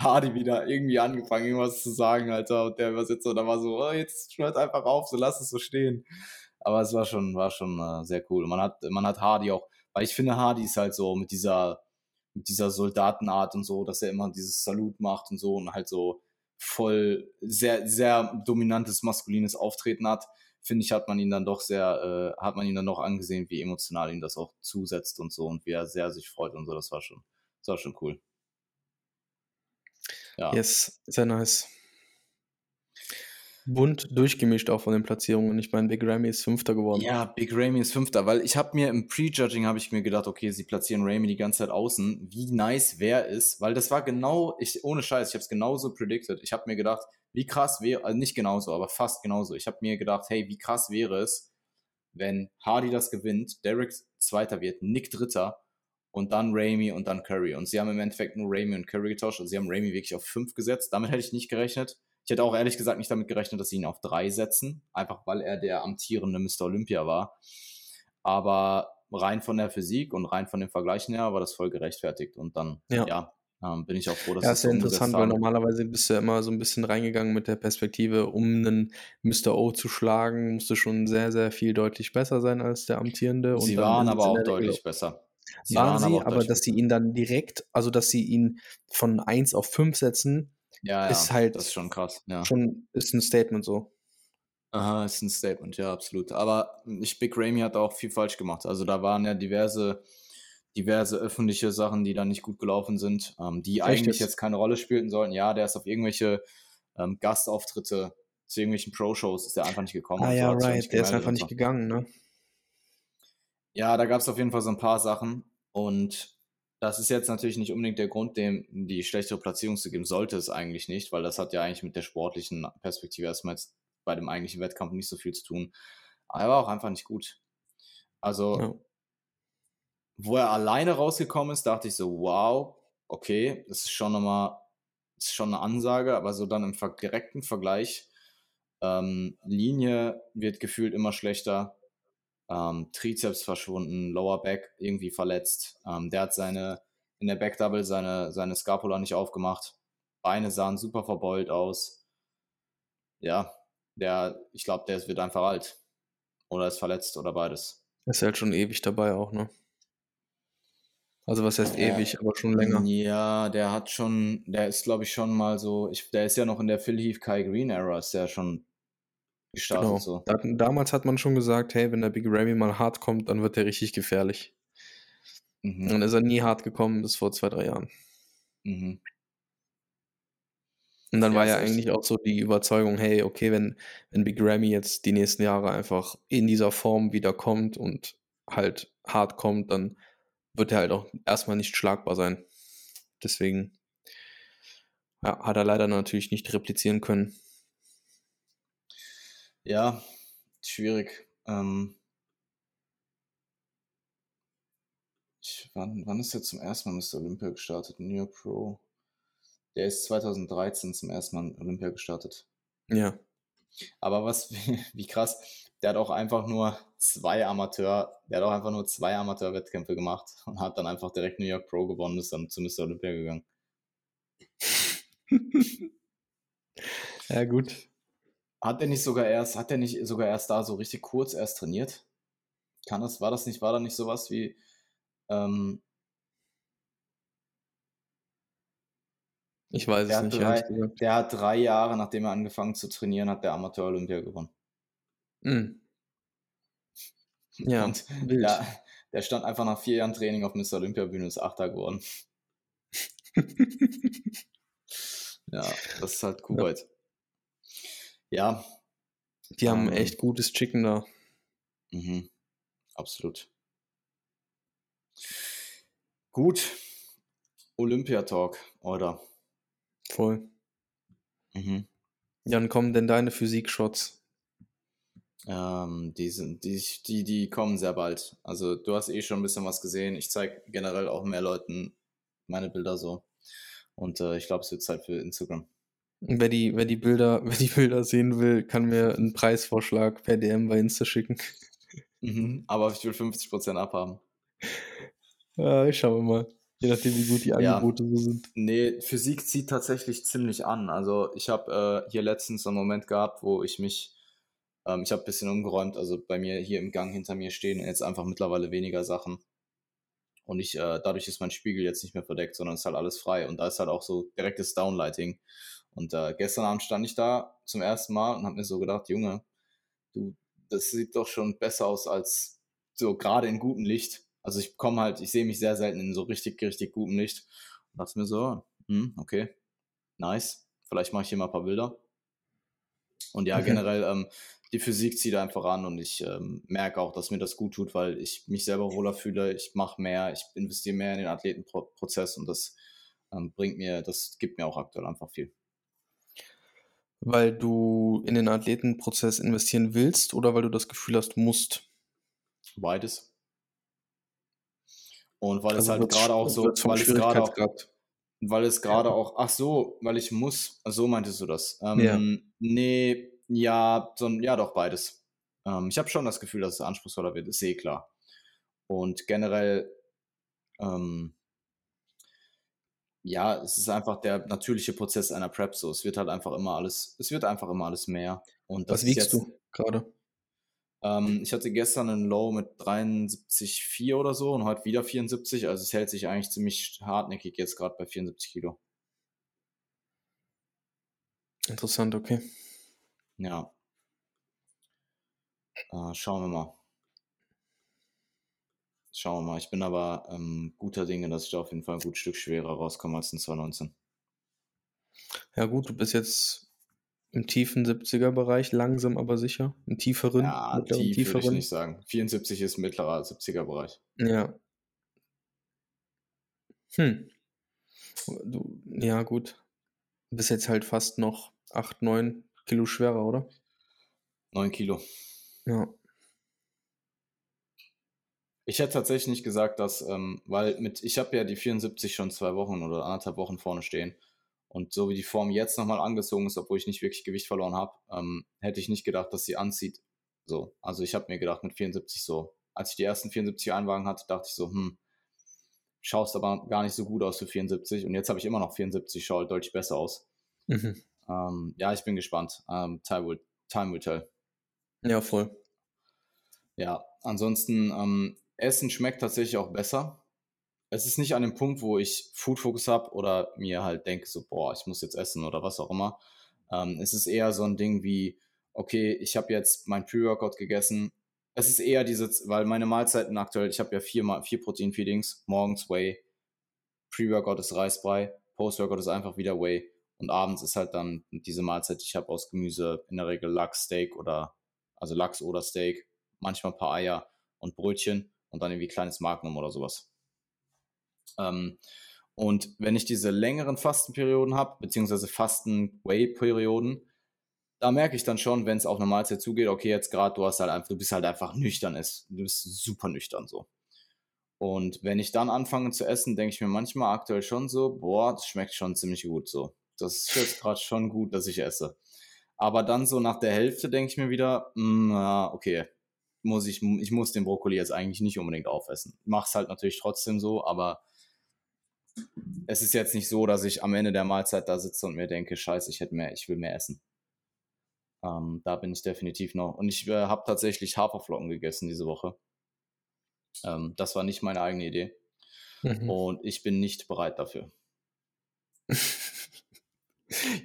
Hardy wieder irgendwie angefangen, irgendwas zu sagen, Alter, und der Übersetzer, da war so, oh, jetzt hört einfach auf, so lass es so stehen. Aber es war schon, war schon äh, sehr cool. Man hat, man hat Hardy auch, weil ich finde, Hardy ist halt so mit dieser, mit dieser Soldatenart und so, dass er immer dieses Salut macht und so und halt so, voll sehr, sehr dominantes maskulines Auftreten hat, finde ich, hat man ihn dann doch sehr, äh, hat man ihn dann doch angesehen, wie emotional ihn das auch zusetzt und so und wie er sehr sich freut und so. Das war schon, das war schon cool. Ja. Yes, sehr nice bunt durchgemischt auch von den Platzierungen. Ich meine, Big Ramy ist Fünfter geworden. Ja, Big Ramy ist Fünfter, weil ich habe mir im Prejudging habe ich mir gedacht, okay, sie platzieren Ramy die ganze Zeit außen. Wie nice wer ist, weil das war genau, ich ohne Scheiß, ich habe es genauso predicted. Ich habe mir gedacht, wie krass wäre, also nicht genauso, aber fast genauso. Ich habe mir gedacht, hey, wie krass wäre es, wenn Hardy das gewinnt, Derek Zweiter wird, Nick Dritter und dann Ramy und dann Curry. Und sie haben im Endeffekt nur Ramy und Curry getauscht. Also sie haben Ramy wirklich auf fünf gesetzt. Damit hätte ich nicht gerechnet. Ich hätte auch ehrlich gesagt nicht damit gerechnet, dass sie ihn auf drei setzen, einfach weil er der amtierende Mr. Olympia war. Aber rein von der Physik und rein von den Vergleichen her war das voll gerechtfertigt. Und dann, ja, ja ähm, bin ich auch froh, dass Ja, ist ja interessant, weil normalerweise bist du ja immer so ein bisschen reingegangen mit der Perspektive, um einen Mr. O zu schlagen, musste schon sehr, sehr viel deutlich besser sein als der amtierende. sie waren aber auch deutlich besser. Sie waren, waren sie, aber, aber dass sie ihn dann direkt, also dass sie ihn von 1 auf 5 setzen, ja, ist halt das ist schon krass. Ja. Schon ist ein Statement so. Aha, ist ein Statement, ja, absolut. Aber ich, Big Ramy hat auch viel falsch gemacht. Also da waren ja diverse, diverse öffentliche Sachen, die da nicht gut gelaufen sind, ähm, die Echt eigentlich jetzt keine Rolle spielten sollten. Ja, der ist auf irgendwelche ähm, Gastauftritte zu irgendwelchen Pro-Shows ist der einfach nicht gekommen. Ah ja, right, der ist einfach nicht gegangen, ne? Ja, da gab es auf jeden Fall so ein paar Sachen und das ist jetzt natürlich nicht unbedingt der Grund, dem die schlechtere Platzierung zu geben, sollte es eigentlich nicht, weil das hat ja eigentlich mit der sportlichen Perspektive erstmal jetzt bei dem eigentlichen Wettkampf nicht so viel zu tun. Aber er war auch einfach nicht gut. Also, ja. wo er alleine rausgekommen ist, dachte ich so, wow, okay, das ist schon nochmal, ist schon eine Ansage, aber so dann im direkten Vergleich, ähm, Linie wird gefühlt immer schlechter, ähm, Trizeps verschwunden, Lower Back irgendwie verletzt. Ähm, der hat seine, in der Back Double seine, seine Scapula nicht aufgemacht. Beine sahen super verbeult aus. Ja, der, ich glaube, der wird einfach alt. Oder ist verletzt oder beides. Ist halt schon ewig dabei auch, ne? Also was heißt ja, ewig, aber schon länger. Ja, der hat schon, der ist glaube ich schon mal so, ich, der ist ja noch in der Phil Heath Kai Green Era, ist der schon gestartet genau. so. Da, damals hat man schon gesagt, hey, wenn der Big Ramy mal hart kommt, dann wird der richtig gefährlich. Mhm. Dann ist er nie hart gekommen bis vor zwei, drei Jahren. Mhm. Und dann ja, war ja eigentlich auch so die Überzeugung, hey, okay, wenn, wenn Big Ramy jetzt die nächsten Jahre einfach in dieser Form wieder kommt und halt hart kommt, dann wird er halt auch erstmal nicht schlagbar sein. Deswegen ja, hat er leider natürlich nicht replizieren können. Ja, schwierig. Ähm ich, wann, wann ist er zum ersten Mal Mr. Olympia gestartet? New York Pro. Der ist 2013 zum ersten Mal Olympia gestartet. Ja. Aber was, wie krass, der hat auch einfach nur zwei Amateur, der hat auch einfach nur zwei Amateur-Wettkämpfe gemacht und hat dann einfach direkt New York Pro gewonnen, ist dann zu Mr. Olympia gegangen. ja, gut. Hat er nicht sogar erst, hat er nicht sogar erst da so richtig kurz erst trainiert? Kann das, war das nicht, war da nicht sowas wie, ähm, Ich weiß es nicht. Drei, der hat drei Jahre, nachdem er angefangen zu trainieren, hat der Amateur Olympia gewonnen. Mhm. Ja, und wild. Der, der stand einfach nach vier Jahren Training auf Mr. Olympia Bühne und ist Achter geworden. ja, das ist halt Kuwait. Ja. Ja. Die haben ähm, echt gutes Chicken da. Mhm. Absolut. Gut. Olympia-Talk, oder? Voll. Mhm. Wann kommen denn deine Physik-Shots? Ähm, die, sind, die, die, die kommen sehr bald. Also du hast eh schon ein bisschen was gesehen. Ich zeige generell auch mehr Leuten meine Bilder so. Und äh, ich glaube, es wird Zeit für Instagram. Wer die, wer, die Bilder, wer die Bilder sehen will, kann mir einen Preisvorschlag per DM bei Insta schicken. Mhm, aber ich will 50% abhaben. Ja, ich schaue mal. Je nachdem, wie gut die Angebote ja. so sind. Nee, Physik zieht tatsächlich ziemlich an. Also ich habe äh, hier letztens einen Moment gehabt, wo ich mich, ähm, ich habe ein bisschen umgeräumt, also bei mir hier im Gang hinter mir stehen jetzt einfach mittlerweile weniger Sachen. Und ich, äh, dadurch ist mein Spiegel jetzt nicht mehr verdeckt, sondern ist halt alles frei. Und da ist halt auch so direktes Downlighting. Und äh, gestern Abend stand ich da zum ersten Mal und habe mir so gedacht, Junge, du, das sieht doch schon besser aus als so gerade in gutem Licht. Also ich komme halt, ich sehe mich sehr selten in so richtig, richtig gutem Licht. Und dachte mir so, hm, okay, nice. Vielleicht mache ich hier mal ein paar Bilder. Und ja, okay. generell, ähm, die Physik zieht einfach an und ich ähm, merke auch, dass mir das gut tut, weil ich mich selber wohler fühle, ich mache mehr, ich investiere mehr in den Athletenprozess und das ähm, bringt mir, das gibt mir auch aktuell einfach viel. Weil du in den Athletenprozess investieren willst oder weil du das Gefühl hast, musst? Beides. Und weil also es halt gerade auch so, weil es gerade auch, weil es gerade ja. auch, ach so, weil ich muss, so meintest du das. Ähm, ja. Nee, ja, so, ja doch beides. Ähm, ich habe schon das Gefühl, dass es anspruchsvoller wird, ist eh klar. Und generell, ähm, ja, es ist einfach der natürliche Prozess einer Prep so. Es wird halt einfach immer alles, es wird einfach immer alles mehr. Und Was wiegst jetzt, du gerade? Ähm, ich hatte gestern einen Low mit 73,4 oder so und heute wieder 74. Also es hält sich eigentlich ziemlich hartnäckig jetzt gerade bei 74 Kilo. Interessant, okay. Ja. Äh, schauen wir mal. Schauen wir mal. Ich bin aber ähm, guter Dinge, dass ich da auf jeden Fall ein gutes Stück schwerer rauskomme als in 2019. Ja gut, du bist jetzt im tiefen 70er-Bereich, langsam aber sicher. Im tieferen. Ja, tief tieferen. würde ich nicht sagen. 74 ist mittlerer 70er-Bereich. Ja. Hm. Du, ja, gut. Du bist jetzt halt fast noch 8, 9 Kilo schwerer, oder? 9 Kilo. Ja. Ich hätte tatsächlich nicht gesagt, dass, ähm, weil mit, ich habe ja die 74 schon zwei Wochen oder anderthalb Wochen vorne stehen. Und so wie die Form jetzt nochmal angezogen ist, obwohl ich nicht wirklich Gewicht verloren habe, ähm, hätte ich nicht gedacht, dass sie anzieht, So, also ich habe mir gedacht, mit 74 so, als ich die ersten 74 Einwagen hatte, dachte ich so, hm, schaust aber gar nicht so gut aus für 74 und jetzt habe ich immer noch 74, schaut deutlich besser aus. Mhm. Ähm, ja, ich bin gespannt. Ähm, time, will, time will tell. Ja, voll. Ja, ansonsten, ähm, Essen schmeckt tatsächlich auch besser. Es ist nicht an dem Punkt, wo ich Food Focus habe oder mir halt denke, so, boah, ich muss jetzt essen oder was auch immer. Ähm, es ist eher so ein Ding wie, okay, ich habe jetzt mein Pre-Workout gegessen. Es ist eher diese, weil meine Mahlzeiten aktuell, ich habe ja vier, vier Protein-Feedings, morgens Whey, Pre-Workout ist Reisbrei, Post-Workout ist einfach wieder Whey und abends ist halt dann diese Mahlzeit, ich habe aus Gemüse in der Regel Lachs, Steak oder, also Lachs oder Steak, manchmal ein paar Eier und Brötchen und dann irgendwie kleines Magnum oder sowas. Ähm, und wenn ich diese längeren Fastenperioden habe, beziehungsweise Fasten-Way-Perioden, da merke ich dann schon, wenn es auf eine Mahlzeit zugeht, okay, jetzt gerade, du hast halt einfach, du bist halt einfach nüchtern ist. Du bist super nüchtern so. Und wenn ich dann anfange zu essen, denke ich mir manchmal aktuell schon so, boah, das schmeckt schon ziemlich gut so. Das ist jetzt gerade schon gut, dass ich esse. Aber dann so nach der Hälfte denke ich mir wieder, hm, okay, muss ich, ich muss den Brokkoli jetzt eigentlich nicht unbedingt aufessen. Mach's halt natürlich trotzdem so, aber es ist jetzt nicht so, dass ich am Ende der Mahlzeit da sitze und mir denke, scheiße, ich hätte mehr, ich will mehr essen. Ähm, da bin ich definitiv noch. Und ich äh, habe tatsächlich Haferflocken gegessen diese Woche. Ähm, das war nicht meine eigene Idee. Mhm. Und ich bin nicht bereit dafür.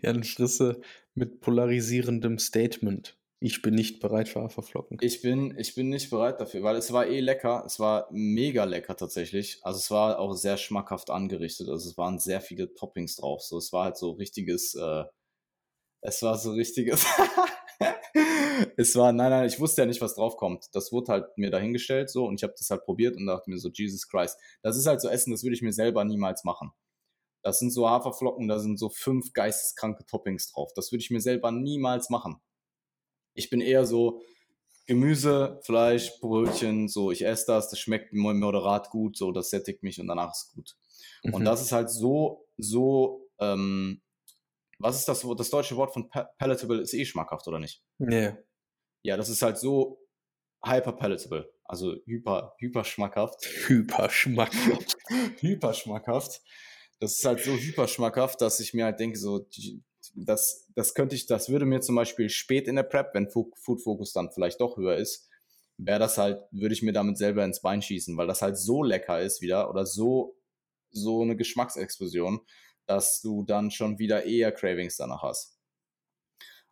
ja, dann Schrisse mit polarisierendem Statement. Ich bin nicht bereit für Haferflocken. Ich bin, ich bin nicht bereit dafür, weil es war eh lecker. Es war mega lecker tatsächlich. Also es war auch sehr schmackhaft angerichtet. Also es waren sehr viele Toppings drauf. So, es war halt so richtiges, äh, es war so richtiges. es war, nein, nein, ich wusste ja nicht, was drauf kommt. Das wurde halt mir dahingestellt so und ich habe das halt probiert und dachte mir so, Jesus Christ. Das ist halt so Essen, das würde ich mir selber niemals machen. Das sind so Haferflocken, da sind so fünf geisteskranke Toppings drauf. Das würde ich mir selber niemals machen. Ich bin eher so Gemüse, Fleisch, Brötchen, so ich esse das, das schmeckt moderat gut, so das sättigt mich und danach ist gut. Mhm. Und das ist halt so, so, ähm, was ist das, das deutsche Wort von palatable ist eh schmackhaft, oder nicht? Nee. Ja, das ist halt so hyper palatable, also hyper, hyper schmackhaft. Hyper schmackhaft. hyper schmackhaft. Das ist halt so hyper schmackhaft, dass ich mir halt denke, so, das, das könnte ich, das würde mir zum Beispiel spät in der Prep, wenn Food Focus dann vielleicht doch höher ist, wäre das halt, würde ich mir damit selber ins Bein schießen, weil das halt so lecker ist wieder oder so, so eine Geschmacksexplosion, dass du dann schon wieder eher Cravings danach hast.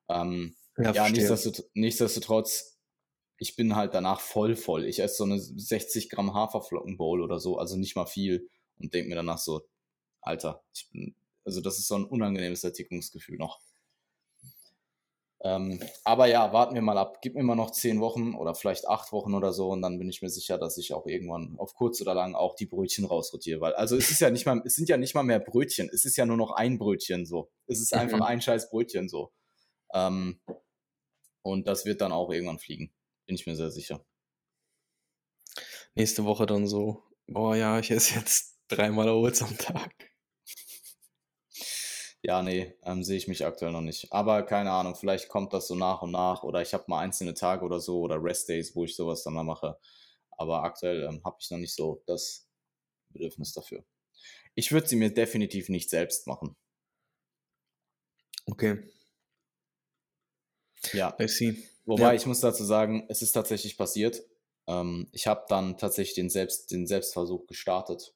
Ähm, ja, ja nichtsdestotrotz, nichtsdestotrotz, ich bin halt danach voll voll. Ich esse so eine 60 Gramm Haferflockenbowl oder so, also nicht mal viel und denke mir danach so, Alter, ich bin also das ist so ein unangenehmes Sättigungsgefühl noch. Ähm, aber ja, warten wir mal ab. Gib mir mal noch zehn Wochen oder vielleicht acht Wochen oder so und dann bin ich mir sicher, dass ich auch irgendwann auf kurz oder lang auch die Brötchen rausrotiere. Weil, also es ist ja nicht mal, es sind ja nicht mal mehr Brötchen. Es ist ja nur noch ein Brötchen so. Es ist einfach mhm. ein scheiß Brötchen so. Ähm, und das wird dann auch irgendwann fliegen. Bin ich mir sehr sicher. Nächste Woche dann so, boah ja, ich esse jetzt dreimal Oats am Tag. Ja, nee, ähm, sehe ich mich aktuell noch nicht. Aber keine Ahnung, vielleicht kommt das so nach und nach oder ich habe mal einzelne Tage oder so oder Rest-Days, wo ich sowas dann mal mache. Aber aktuell ähm, habe ich noch nicht so das Bedürfnis dafür. Ich würde sie mir definitiv nicht selbst machen. Okay. Ja. I see. Wobei ja. ich muss dazu sagen, es ist tatsächlich passiert. Ähm, ich habe dann tatsächlich den, Selbst, den Selbstversuch gestartet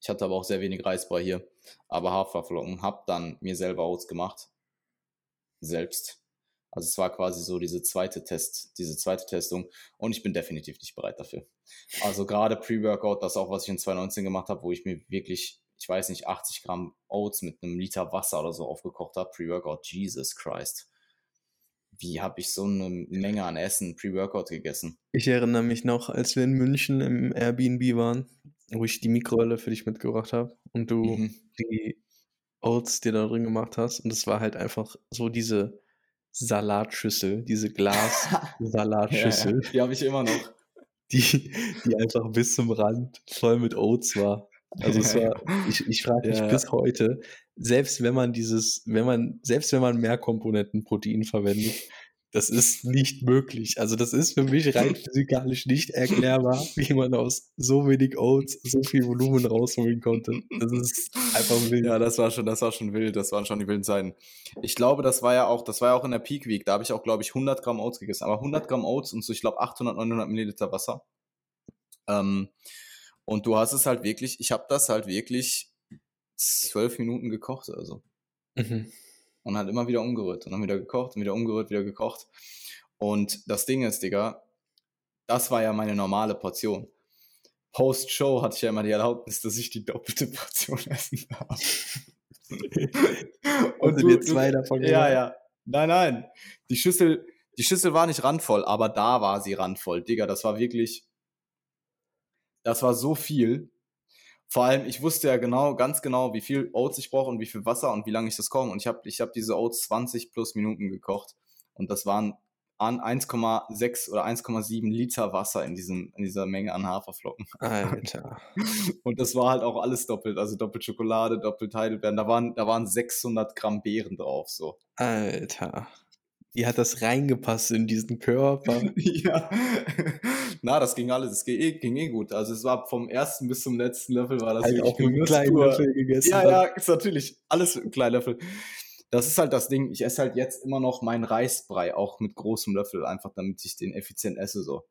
ich hatte aber auch sehr wenig Reisbar hier. Aber Haferflocken. Hab dann mir selber Oats gemacht. Selbst. Also es war quasi so diese zweite Test, diese zweite Testung. Und ich bin definitiv nicht bereit dafür. Also gerade Pre-Workout, das auch, was ich in 2019 gemacht habe, wo ich mir wirklich, ich weiß nicht, 80 Gramm Oats mit einem Liter Wasser oder so aufgekocht habe. Pre-Workout, Jesus Christ wie habe ich so eine Menge an Essen Pre-Workout gegessen? Ich erinnere mich noch, als wir in München im Airbnb waren, wo ich die Mikrowelle für dich mitgebracht habe und du mhm. die Oats dir da drin gemacht hast. Und es war halt einfach so diese Salatschüssel, diese Glas-Salatschüssel. ja, die habe ich immer noch. Die, die einfach bis zum Rand voll mit Oats war. Also es war, ich, ich frage mich ja. bis heute, selbst wenn man dieses, wenn man, selbst wenn man mehr Komponenten Protein verwendet, Das ist nicht möglich. Also das ist für mich rein physikalisch nicht erklärbar, wie man aus so wenig Oats so viel Volumen rausholen konnte. Das ist einfach wild. Ja, das war schon, das war schon wild. Das waren schon die wilden Zeiten. Ich glaube, das war ja auch, das war ja auch in der Peak Week. Da habe ich auch, glaube ich, 100 Gramm Oats gegessen. Aber 100 Gramm Oats und so, ich glaube, 800, 900 Milliliter Wasser. Ähm, und du hast es halt wirklich, ich habe das halt wirklich zwölf Minuten gekocht, also. Mhm und hat immer wieder umgerührt und dann wieder gekocht und wieder umgerührt, wieder gekocht. Und das Ding ist, Digga, das war ja meine normale Portion. Post-Show hatte ich ja immer die Erlaubnis, dass ich die doppelte Portion essen darf. und du, dir zwei davon Ja, ja. Nein, nein. Die Schüssel, die Schüssel war nicht randvoll, aber da war sie randvoll. Digga, das war wirklich, das war so viel. Vor allem, ich wusste ja genau, ganz genau, wie viel Oats ich brauche und wie viel Wasser und wie lange ich das koche. Und ich habe ich hab diese Oats 20 plus Minuten gekocht. Und das waren an 1,6 oder 1,7 Liter Wasser in, diesem, in dieser Menge an Haferflocken. Alter. Und das war halt auch alles doppelt. Also doppelt Schokolade, doppelt Heidelbeeren. Da waren, da waren 600 Gramm Beeren drauf. So. Alter. Wie hat das reingepasst in diesen Körper? ja. Na, das ging alles. Es ging eh, ging eh gut. Also es war vom ersten bis zum letzten Löffel war das halt auch einen kleinen Löffel gegessen. Ja, ja, ist natürlich alles ein kleiner Löffel. Das ist halt das Ding. Ich esse halt jetzt immer noch meinen Reisbrei auch mit großem Löffel, einfach damit ich den effizient esse so.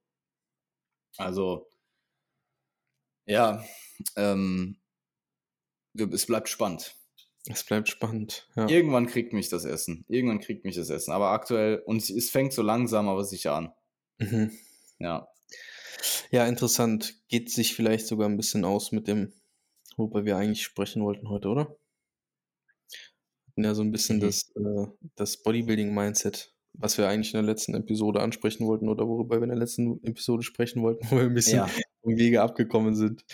Also ja, ähm, es bleibt spannend. Es bleibt spannend. Ja. Irgendwann kriegt mich das Essen. Irgendwann kriegt mich das Essen. Aber aktuell, und es fängt so langsam, aber sicher an. Mhm. Ja. Ja, interessant. Geht sich vielleicht sogar ein bisschen aus mit dem, worüber wir eigentlich sprechen wollten heute, oder? Ja, so ein bisschen mhm. das, äh, das Bodybuilding-Mindset, was wir eigentlich in der letzten Episode ansprechen wollten oder worüber wir in der letzten Episode sprechen wollten, wo wir ein bisschen ja. vom Wege abgekommen sind.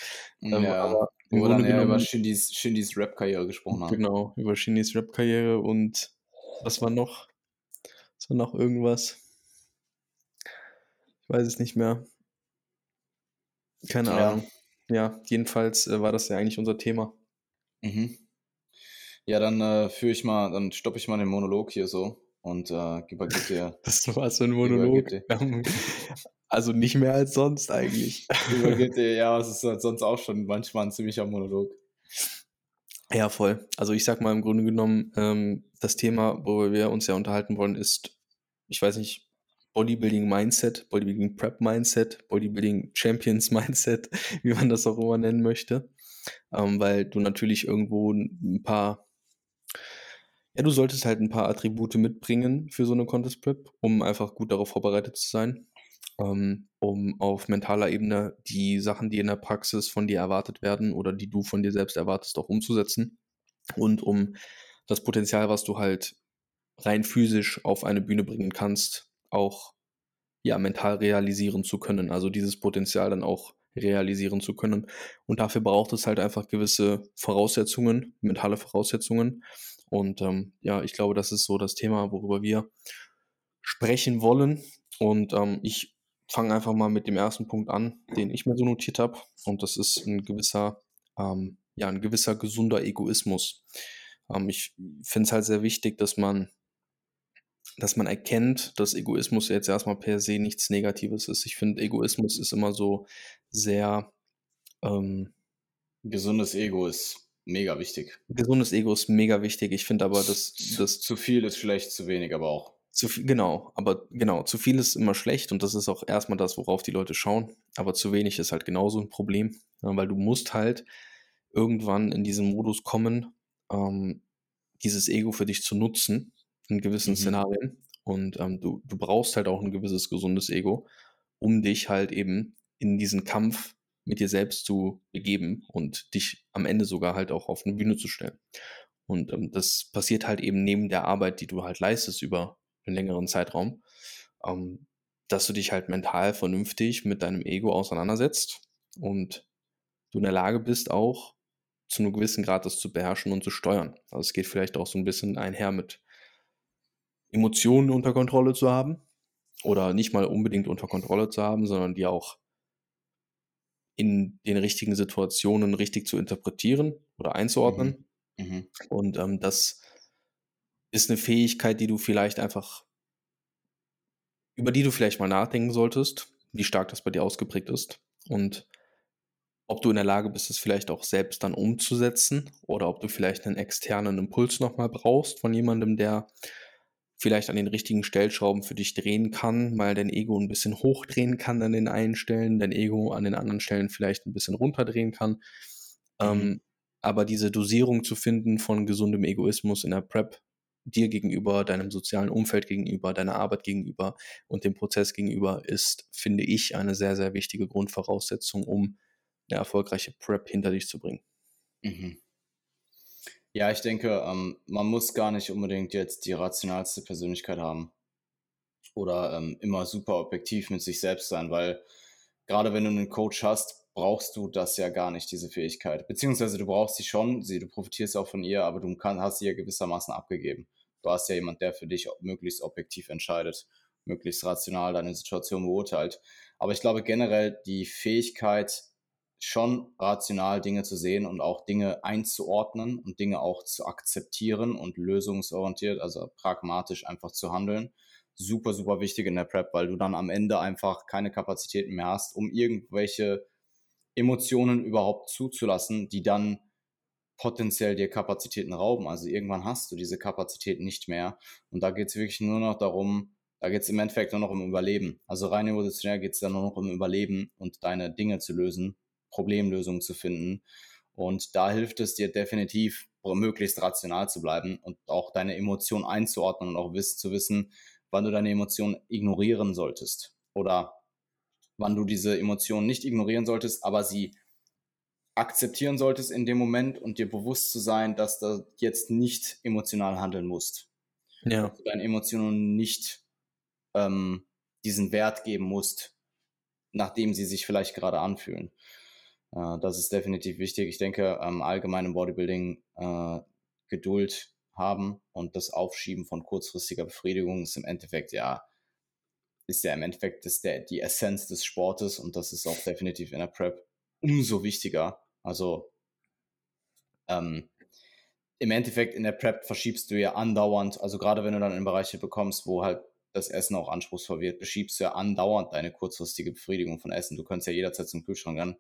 Ähm, ja. Aber wo wir dann ja über Shindys, Shindys Rap-Karriere gesprochen haben. Genau, über Shindys Rap-Karriere und was war noch? Was war noch irgendwas? Ich weiß es nicht mehr. Keine ja. Ahnung. Ja, jedenfalls äh, war das ja eigentlich unser Thema. Mhm. Ja, dann äh, führe ich mal, dann stoppe ich mal den Monolog hier so und äh, übergebe dir. Das war so ein Monolog. Also nicht mehr als sonst eigentlich. Übergeht dir, ja, es ist halt sonst auch schon manchmal ein ziemlicher Monolog. Ja, voll. Also ich sag mal im Grunde genommen, ähm, das Thema, worüber wir uns ja unterhalten wollen, ist, ich weiß nicht, Bodybuilding Mindset, Bodybuilding Prep Mindset, Bodybuilding Champions Mindset, wie man das auch immer nennen möchte. Ähm, weil du natürlich irgendwo ein paar ja, du solltest halt ein paar Attribute mitbringen für so eine Contest Prep, um einfach gut darauf vorbereitet zu sein, ähm, um auf mentaler Ebene die Sachen, die in der Praxis von dir erwartet werden oder die du von dir selbst erwartest, auch umzusetzen und um das Potenzial, was du halt rein physisch auf eine Bühne bringen kannst, auch ja mental realisieren zu können. Also dieses Potenzial dann auch realisieren zu können. Und dafür braucht es halt einfach gewisse Voraussetzungen, mentale Voraussetzungen. Und ähm, ja, ich glaube, das ist so das Thema, worüber wir sprechen wollen. Und ähm, ich fange einfach mal mit dem ersten Punkt an, den ich mir so notiert habe. Und das ist ein gewisser, ähm, ja, ein gewisser gesunder Egoismus. Ähm, ich finde es halt sehr wichtig, dass man, dass man erkennt, dass Egoismus jetzt erstmal per se nichts Negatives ist. Ich finde, Egoismus ist immer so sehr ähm, gesundes Ego ist mega wichtig. Gesundes Ego ist mega wichtig. Ich finde aber, dass das. Zu viel ist schlecht, zu wenig aber auch. Zu viel, genau, aber genau, zu viel ist immer schlecht und das ist auch erstmal das, worauf die Leute schauen. Aber zu wenig ist halt genauso ein Problem, weil du musst halt irgendwann in diesen Modus kommen, ähm, dieses Ego für dich zu nutzen in gewissen mhm. Szenarien. Und ähm, du, du brauchst halt auch ein gewisses gesundes Ego, um dich halt eben in diesen Kampf mit dir selbst zu begeben und dich am Ende sogar halt auch auf eine Bühne zu stellen. Und ähm, das passiert halt eben neben der Arbeit, die du halt leistest über einen längeren Zeitraum, ähm, dass du dich halt mental vernünftig mit deinem Ego auseinandersetzt und du in der Lage bist, auch zu einem gewissen Grad das zu beherrschen und zu steuern. Also es geht vielleicht auch so ein bisschen einher mit Emotionen unter Kontrolle zu haben oder nicht mal unbedingt unter Kontrolle zu haben, sondern die auch in den richtigen Situationen richtig zu interpretieren oder einzuordnen. Mhm. Mhm. Und ähm, das ist eine Fähigkeit, die du vielleicht einfach über die du vielleicht mal nachdenken solltest, wie stark das bei dir ausgeprägt ist und ob du in der Lage bist, es vielleicht auch selbst dann umzusetzen oder ob du vielleicht einen externen Impuls nochmal brauchst von jemandem, der vielleicht an den richtigen Stellschrauben für dich drehen kann, mal dein Ego ein bisschen hochdrehen kann an den einen Stellen, dein Ego an den anderen Stellen vielleicht ein bisschen runterdrehen kann. Mhm. Ähm, aber diese Dosierung zu finden von gesundem Egoismus in der Prep, dir gegenüber, deinem sozialen Umfeld gegenüber, deiner Arbeit gegenüber und dem Prozess gegenüber, ist, finde ich, eine sehr, sehr wichtige Grundvoraussetzung, um eine erfolgreiche Prep hinter dich zu bringen. Mhm. Ja, ich denke, ähm, man muss gar nicht unbedingt jetzt die rationalste Persönlichkeit haben oder ähm, immer super objektiv mit sich selbst sein, weil gerade wenn du einen Coach hast, brauchst du das ja gar nicht, diese Fähigkeit. Beziehungsweise du brauchst sie schon, sie, du profitierst auch von ihr, aber du kann, hast sie ja gewissermaßen abgegeben. Du hast ja jemand, der für dich möglichst objektiv entscheidet, möglichst rational deine Situation beurteilt. Aber ich glaube generell die Fähigkeit, schon rational Dinge zu sehen und auch Dinge einzuordnen und Dinge auch zu akzeptieren und lösungsorientiert, also pragmatisch einfach zu handeln. Super, super wichtig in der Prep, weil du dann am Ende einfach keine Kapazitäten mehr hast, um irgendwelche Emotionen überhaupt zuzulassen, die dann potenziell dir Kapazitäten rauben. Also irgendwann hast du diese Kapazität nicht mehr. Und da geht es wirklich nur noch darum, da geht es im Endeffekt nur noch um Überleben. Also rein evolutionär geht es dann nur noch um Überleben und deine Dinge zu lösen Problemlösungen zu finden. Und da hilft es dir definitiv, möglichst rational zu bleiben und auch deine Emotionen einzuordnen und auch wiss, zu wissen, wann du deine Emotionen ignorieren solltest oder wann du diese Emotionen nicht ignorieren solltest, aber sie akzeptieren solltest in dem Moment und dir bewusst zu sein, dass du jetzt nicht emotional handeln musst. Ja. Dass du deinen Emotionen nicht ähm, diesen Wert geben musst, nachdem sie sich vielleicht gerade anfühlen. Äh, das ist definitiv wichtig. Ich denke, ähm, allgemein im Bodybuilding äh, Geduld haben und das Aufschieben von kurzfristiger Befriedigung ist im Endeffekt ja ist ja im Endeffekt ist der, die Essenz des Sportes und das ist auch definitiv in der Prep umso wichtiger. Also ähm, im Endeffekt in der Prep verschiebst du ja andauernd, also gerade wenn du dann in Bereiche bekommst, wo halt das Essen auch anspruchsvoll wird, beschiebst du ja andauernd deine kurzfristige Befriedigung von Essen. Du kannst ja jederzeit zum Kühlschrank rennen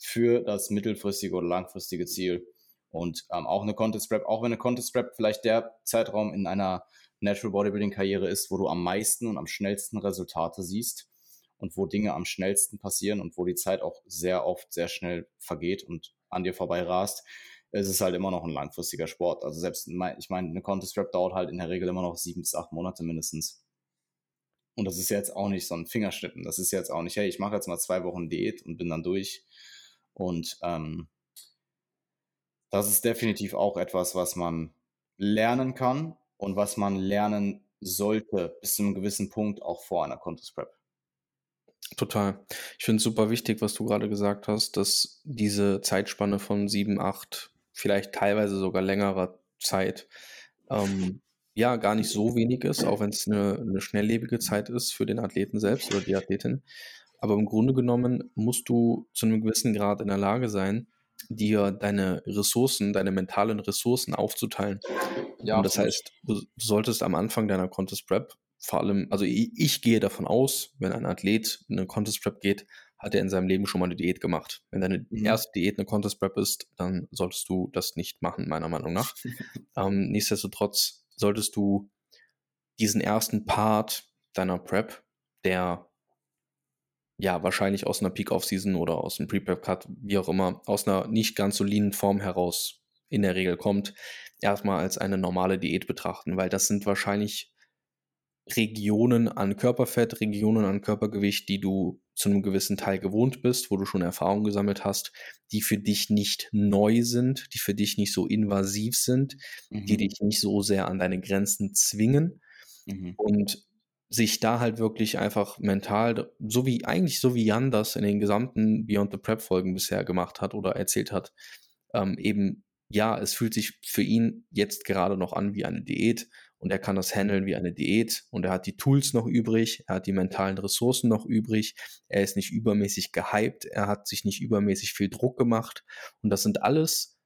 für das mittelfristige oder langfristige Ziel. Und ähm, auch eine Contest Prep, auch wenn eine Contest Prep vielleicht der Zeitraum in einer Natural Bodybuilding Karriere ist, wo du am meisten und am schnellsten Resultate siehst und wo Dinge am schnellsten passieren und wo die Zeit auch sehr oft sehr schnell vergeht und an dir vorbei rast, ist es halt immer noch ein langfristiger Sport. Also selbst, ich meine, eine Contest Prep dauert halt in der Regel immer noch sieben bis acht Monate mindestens. Und das ist jetzt auch nicht so ein Fingerschnippen. Das ist jetzt auch nicht, hey, ich mache jetzt mal zwei Wochen Diät und bin dann durch und ähm, das ist definitiv auch etwas, was man lernen kann und was man lernen sollte bis zu einem gewissen Punkt auch vor einer Contest Prep. Total. Ich finde es super wichtig, was du gerade gesagt hast, dass diese Zeitspanne von sieben, acht, vielleicht teilweise sogar längerer Zeit, ähm, ja, gar nicht so wenig ist, auch wenn es eine, eine schnelllebige Zeit ist für den Athleten selbst oder die Athletin. Aber im Grunde genommen musst du zu einem gewissen Grad in der Lage sein, dir deine Ressourcen, deine mentalen Ressourcen aufzuteilen. Ja, und das heißt, du, solltest am Anfang deiner Contest Prep vor allem, also ich, ich, gehe davon aus, wenn ein Athlet eine Contest Prep geht, hat er in seinem Leben schon mal eine Diät gemacht. Wenn deine mhm. erste Diät eine Contest Prep ist, dann solltest du das nicht machen, meiner Meinung nach. ähm, nichtsdestotrotz solltest du diesen ersten Part deiner Prep, der ja, wahrscheinlich aus einer Peak-Off-Season oder aus einem Pre-Prep-Cut, wie auch immer, aus einer nicht ganz soliden Form heraus in der Regel kommt, erstmal als eine normale Diät betrachten, weil das sind wahrscheinlich Regionen an Körperfett, Regionen an Körpergewicht, die du zu einem gewissen Teil gewohnt bist, wo du schon Erfahrung gesammelt hast, die für dich nicht neu sind, die für dich nicht so invasiv sind, mhm. die dich nicht so sehr an deine Grenzen zwingen. Mhm. Und sich da halt wirklich einfach mental, so wie eigentlich so wie Jan das in den gesamten Beyond the Prep Folgen bisher gemacht hat oder erzählt hat, ähm, eben ja, es fühlt sich für ihn jetzt gerade noch an wie eine Diät und er kann das handeln wie eine Diät und er hat die Tools noch übrig, er hat die mentalen Ressourcen noch übrig, er ist nicht übermäßig gehypt, er hat sich nicht übermäßig viel Druck gemacht und das sind alles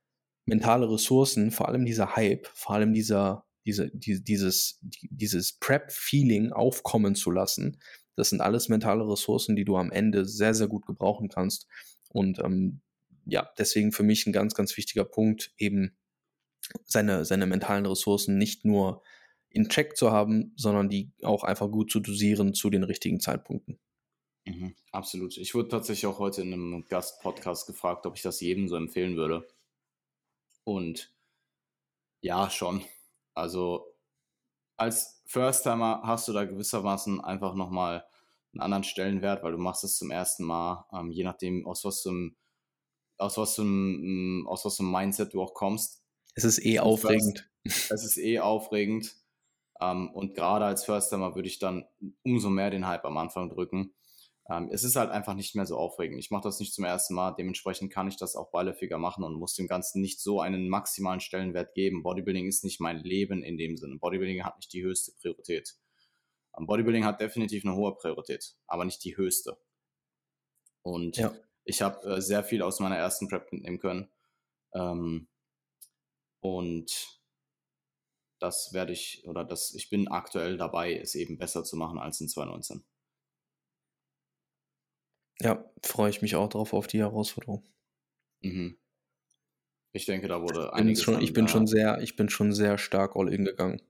mentale Ressourcen, vor allem dieser Hype, vor allem dieser diese, die, dieses, die, dieses Prep-Feeling aufkommen zu lassen. Das sind alles mentale Ressourcen, die du am Ende sehr, sehr gut gebrauchen kannst. Und ähm, ja, deswegen für mich ein ganz, ganz wichtiger Punkt, eben seine, seine mentalen Ressourcen nicht nur in Check zu haben, sondern die auch einfach gut zu dosieren zu den richtigen Zeitpunkten. Mhm, absolut. Ich wurde tatsächlich auch heute in einem Gastpodcast gefragt, ob ich das jedem so empfehlen würde. Und ja, schon. Also als First-Timer hast du da gewissermaßen einfach nochmal einen anderen Stellenwert, weil du machst es zum ersten Mal, ähm, je nachdem, aus was zum aus was zum aus was zum Mindset du auch kommst. Es ist eh aufregend. First, es ist eh aufregend. Ähm, und gerade als First-Timer würde ich dann umso mehr den Hype am Anfang drücken. Ähm, es ist halt einfach nicht mehr so aufregend. Ich mache das nicht zum ersten Mal, dementsprechend kann ich das auch beiläufiger machen und muss dem Ganzen nicht so einen maximalen Stellenwert geben. Bodybuilding ist nicht mein Leben in dem Sinne. Bodybuilding hat nicht die höchste Priorität. Ähm, Bodybuilding hat definitiv eine hohe Priorität, aber nicht die höchste. Und ja. ich habe äh, sehr viel aus meiner ersten Prep mitnehmen können. Ähm, und das werde ich, oder das, ich bin aktuell dabei, es eben besser zu machen als in 2019. Ja, freue ich mich auch drauf auf die Herausforderung. Mhm. Ich denke, da wurde einiges. Schon, ich bin schon sehr, ich bin schon sehr stark all in gegangen.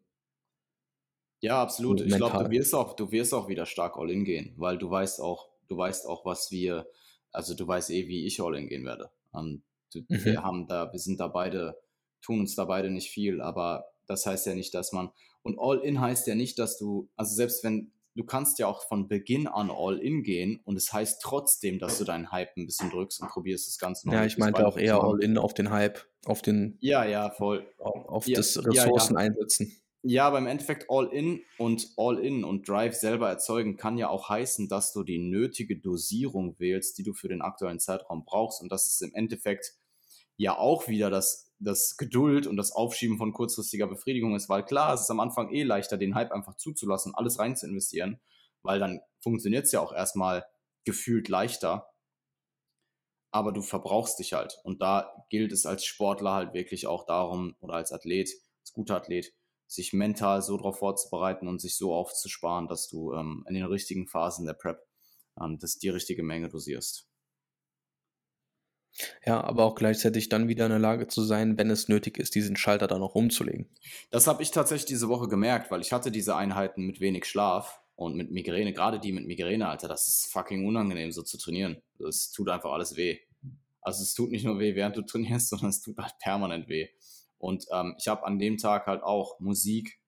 Ja, absolut. Ich glaube, du wirst auch, du wirst auch wieder stark all in gehen, weil du weißt auch, du weißt auch, was wir, also du weißt eh, wie ich all in gehen werde. Und du, mhm. wir haben da, wir sind da beide, tun uns da beide nicht viel, aber das heißt ja nicht, dass man, und all in heißt ja nicht, dass du, also selbst wenn du kannst ja auch von Beginn an all in gehen und es heißt trotzdem, dass du deinen Hype ein bisschen drückst und probierst das Ganze noch. Ja, ich meinte auch eher all in auf den Hype, auf den. Ja, ja, voll. Auf, auf ja, das Ressourcen ja, ja. einsetzen. Ja, aber im Endeffekt all in und all in und Drive selber erzeugen kann ja auch heißen, dass du die nötige Dosierung wählst, die du für den aktuellen Zeitraum brauchst und das ist im Endeffekt ja auch wieder das das Geduld und das Aufschieben von kurzfristiger Befriedigung ist, weil klar, es ist am Anfang eh leichter, den Hype einfach zuzulassen, alles rein zu investieren, weil dann funktioniert es ja auch erstmal gefühlt leichter. Aber du verbrauchst dich halt. Und da gilt es als Sportler halt wirklich auch darum, oder als Athlet, als guter Athlet, sich mental so darauf vorzubereiten und sich so aufzusparen, dass du ähm, in den richtigen Phasen der Prep ähm, das die richtige Menge dosierst. Ja, aber auch gleichzeitig dann wieder in der Lage zu sein, wenn es nötig ist, diesen Schalter dann noch umzulegen. Das habe ich tatsächlich diese Woche gemerkt, weil ich hatte diese Einheiten mit wenig Schlaf und mit Migräne, gerade die mit Migräne, Alter, das ist fucking unangenehm, so zu trainieren. Es tut einfach alles weh. Also es tut nicht nur weh, während du trainierst, sondern es tut halt permanent weh. Und ähm, ich habe an dem Tag halt auch Musik,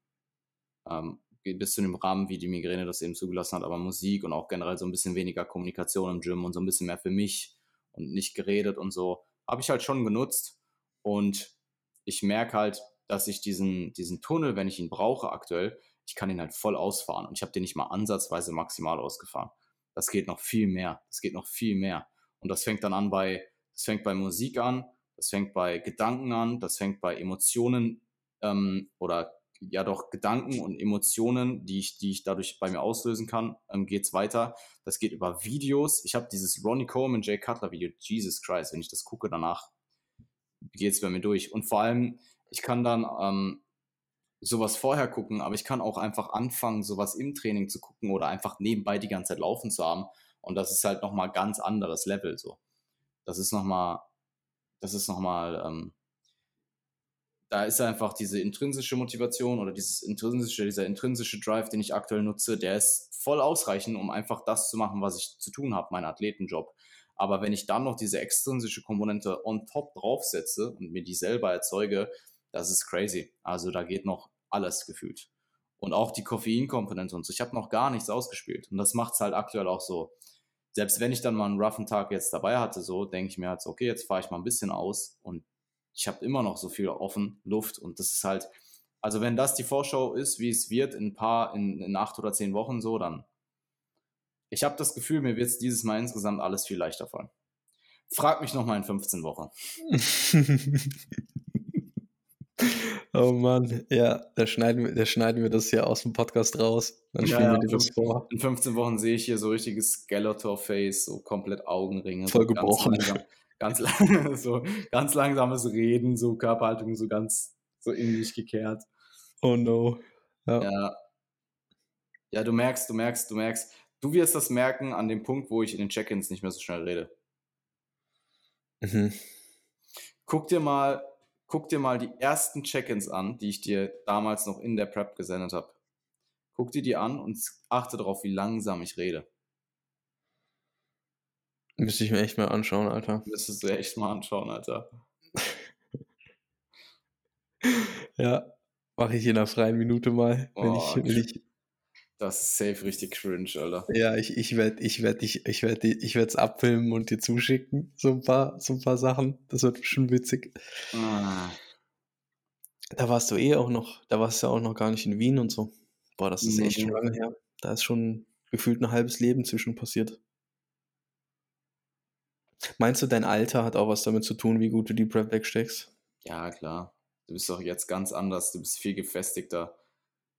ähm, bis zu dem Rahmen, wie die Migräne das eben zugelassen hat, aber Musik und auch generell so ein bisschen weniger Kommunikation im Gym und so ein bisschen mehr für mich und nicht geredet und so, habe ich halt schon genutzt. Und ich merke halt, dass ich diesen, diesen Tunnel, wenn ich ihn brauche aktuell, ich kann ihn halt voll ausfahren. Und ich habe den nicht mal ansatzweise maximal ausgefahren. Das geht noch viel mehr. Das geht noch viel mehr. Und das fängt dann an bei, das fängt bei Musik an, das fängt bei Gedanken an, das fängt bei Emotionen ähm, oder ja doch Gedanken und Emotionen, die ich, die ich dadurch bei mir auslösen kann, ähm, geht's weiter. Das geht über Videos. Ich habe dieses Ronnie Coleman, Jay Cutler Video, Jesus Christ, wenn ich das gucke danach, geht's bei mir durch. Und vor allem, ich kann dann ähm, sowas vorher gucken, aber ich kann auch einfach anfangen, sowas im Training zu gucken oder einfach nebenbei die ganze Zeit laufen zu haben. Und das ist halt nochmal ganz anderes Level so. Das ist nochmal, das ist nochmal, ähm, da ist einfach diese intrinsische Motivation oder dieses intrinsische, dieser intrinsische Drive, den ich aktuell nutze, der ist voll ausreichend, um einfach das zu machen, was ich zu tun habe, meinen Athletenjob. Aber wenn ich dann noch diese extrinsische Komponente on top draufsetze und mir die selber erzeuge, das ist crazy. Also da geht noch alles gefühlt. Und auch die Koffeinkomponente und so. Ich habe noch gar nichts ausgespielt. Und das macht es halt aktuell auch so. Selbst wenn ich dann mal einen roughen Tag jetzt dabei hatte, so denke ich mir halt so, okay, jetzt fahre ich mal ein bisschen aus und ich habe immer noch so viel offen Luft und das ist halt, also wenn das die Vorschau ist, wie es wird in ein paar, in, in acht oder zehn Wochen so, dann ich habe das Gefühl, mir wird es dieses Mal insgesamt alles viel leichter fallen. Frag mich nochmal in 15 Wochen. oh Mann, ja, da schneiden, da schneiden wir das hier aus dem Podcast raus. Dann ja, ja, wir das vor. In 15 Wochen sehe ich hier so richtiges Skeletor-Face, so komplett Augenringe. Voll gebrochen. Ganz, so ganz langsames Reden, so Körperhaltung so ganz so in mich gekehrt. Oh no. Ja. ja. Ja, du merkst, du merkst, du merkst. Du wirst das merken an dem Punkt, wo ich in den Check-ins nicht mehr so schnell rede. Mhm. Guck dir mal, guck dir mal die ersten Check-ins an, die ich dir damals noch in der Prep gesendet habe. Guck dir die an und achte darauf, wie langsam ich rede. Müsste ich mir echt mal anschauen, Alter. Müsstest du echt mal anschauen, Alter. ja, mache ich in einer freien Minute mal, wenn, oh, ich, wenn ich, das ist safe richtig cringe, Alter. Ja, ich, ich werde ich werd ich, ich werd, ich es abfilmen und dir zuschicken. So ein paar, so ein paar Sachen. Das wird schon witzig. Ah. Da warst du eh auch noch, da warst du ja auch noch gar nicht in Wien und so. Boah, das ist echt schon lange her. Da ist schon gefühlt ein halbes Leben zwischen passiert. Meinst du, dein Alter hat auch was damit zu tun, wie gut du die Prep wegsteckst? Ja, klar. Du bist doch jetzt ganz anders. Du bist viel gefestigter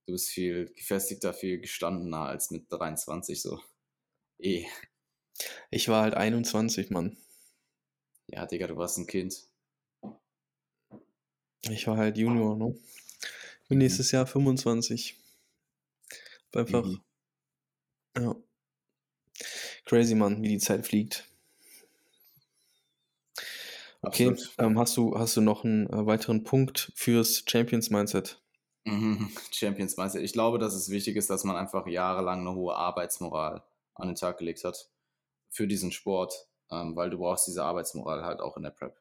du bist viel gefestigter, viel gestandener als mit 23 so. Eh. Ich war halt 21, Mann. Ja, Digga, du warst ein Kind. Ich war halt Junior, ne? Bin mhm. nächstes Jahr 25. Einfach. Mhm. Ja. Crazy, Mann, wie die Zeit fliegt. Okay, ähm, hast, du, hast du noch einen äh, weiteren Punkt fürs Champions Mindset? Mhm, Champions Meister. Ich glaube, dass es wichtig ist, dass man einfach jahrelang eine hohe Arbeitsmoral an den Tag gelegt hat für diesen Sport, ähm, weil du brauchst diese Arbeitsmoral halt auch in der Prep.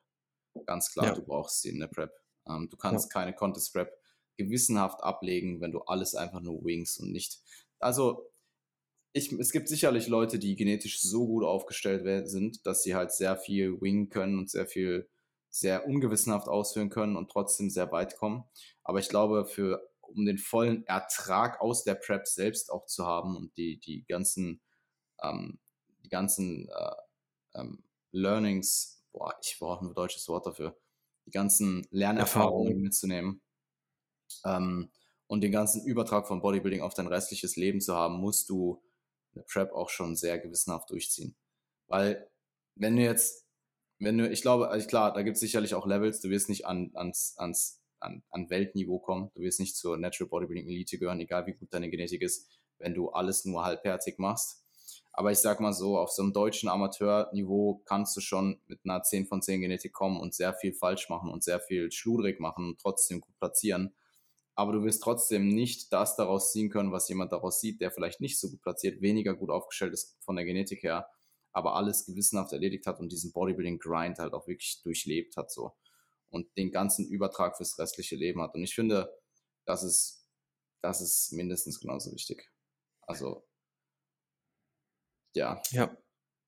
Ganz klar, ja. du brauchst sie in der Prep. Ähm, du kannst ja. keine Contest Prep gewissenhaft ablegen, wenn du alles einfach nur wings und nicht. Also, ich, es gibt sicherlich Leute, die genetisch so gut aufgestellt sind, dass sie halt sehr viel wingen können und sehr viel sehr ungewissenhaft ausführen können und trotzdem sehr weit kommen. Aber ich glaube, für, um den vollen Ertrag aus der Prep selbst auch zu haben und die, die ganzen, ähm, die ganzen äh, ähm, Learnings, boah, ich brauche ein deutsches Wort dafür, die ganzen Lernerfahrungen Erfahrung. mitzunehmen ähm, und den ganzen Übertrag von Bodybuilding auf dein restliches Leben zu haben, musst du eine Prep auch schon sehr gewissenhaft durchziehen. Weil wenn du jetzt wenn du, ich glaube, also klar, da gibt es sicherlich auch Levels, du wirst nicht an, ans, ans, an, an Weltniveau kommen, du wirst nicht zur Natural Bodybuilding Elite gehören, egal wie gut deine Genetik ist, wenn du alles nur halbherzig machst. Aber ich sag mal so, auf so einem deutschen Amateurniveau kannst du schon mit einer 10 von 10 Genetik kommen und sehr viel falsch machen und sehr viel schludrig machen und trotzdem gut platzieren. Aber du wirst trotzdem nicht das daraus ziehen können, was jemand daraus sieht, der vielleicht nicht so gut platziert, weniger gut aufgestellt ist von der Genetik her aber alles gewissenhaft erledigt hat und diesen Bodybuilding-Grind halt auch wirklich durchlebt hat so und den ganzen Übertrag fürs restliche Leben hat. Und ich finde, das ist, das ist mindestens genauso wichtig. Also, ja. Ja,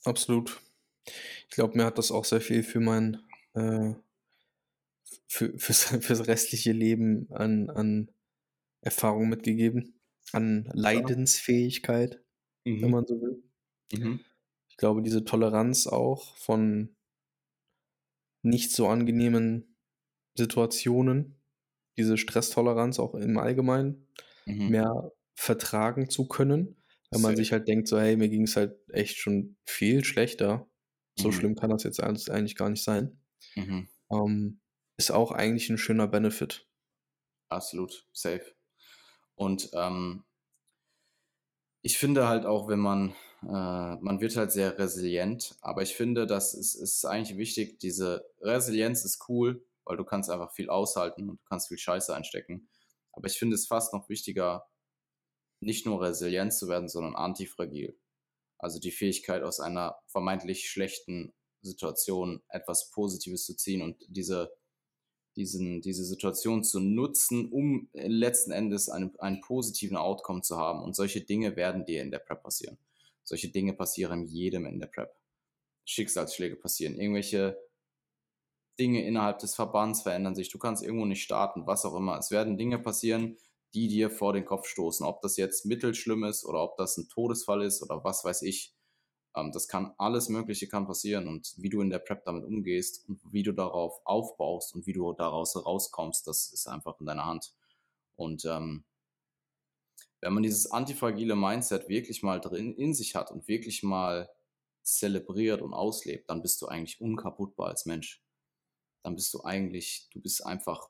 absolut. Ich glaube, mir hat das auch sehr viel für mein, äh, für, fürs, fürs restliche Leben an, an Erfahrung mitgegeben, an Leidensfähigkeit, mhm. wenn man so will. Mhm glaube, diese Toleranz auch von nicht so angenehmen Situationen, diese Stresstoleranz auch im Allgemeinen, mhm. mehr vertragen zu können, weil man sich halt denkt, so, hey, mir ging es halt echt schon viel schlechter. So mhm. schlimm kann das jetzt eigentlich gar nicht sein. Mhm. Ähm, ist auch eigentlich ein schöner Benefit. Absolut, safe. Und ähm, ich finde halt auch, wenn man äh, man wird halt sehr resilient, aber ich finde, das ist, ist eigentlich wichtig. Diese Resilienz ist cool, weil du kannst einfach viel aushalten und du kannst viel Scheiße einstecken. Aber ich finde es fast noch wichtiger, nicht nur resilient zu werden, sondern antifragil. Also die Fähigkeit, aus einer vermeintlich schlechten Situation etwas Positives zu ziehen und diese diesen, diese Situation zu nutzen, um letzten Endes einen, einen positiven Outcome zu haben. Und solche Dinge werden dir in der Prep passieren. Solche Dinge passieren jedem in der Prep. Schicksalsschläge passieren. Irgendwelche Dinge innerhalb des Verbands verändern sich. Du kannst irgendwo nicht starten, was auch immer. Es werden Dinge passieren, die dir vor den Kopf stoßen. Ob das jetzt mittelschlimm ist oder ob das ein Todesfall ist oder was weiß ich. Ähm, das kann alles Mögliche kann passieren und wie du in der Prep damit umgehst und wie du darauf aufbaust und wie du daraus rauskommst, das ist einfach in deiner Hand. Und ähm, wenn man dieses antifragile Mindset wirklich mal drin in sich hat und wirklich mal zelebriert und auslebt, dann bist du eigentlich unkaputtbar als Mensch. Dann bist du eigentlich, du bist einfach,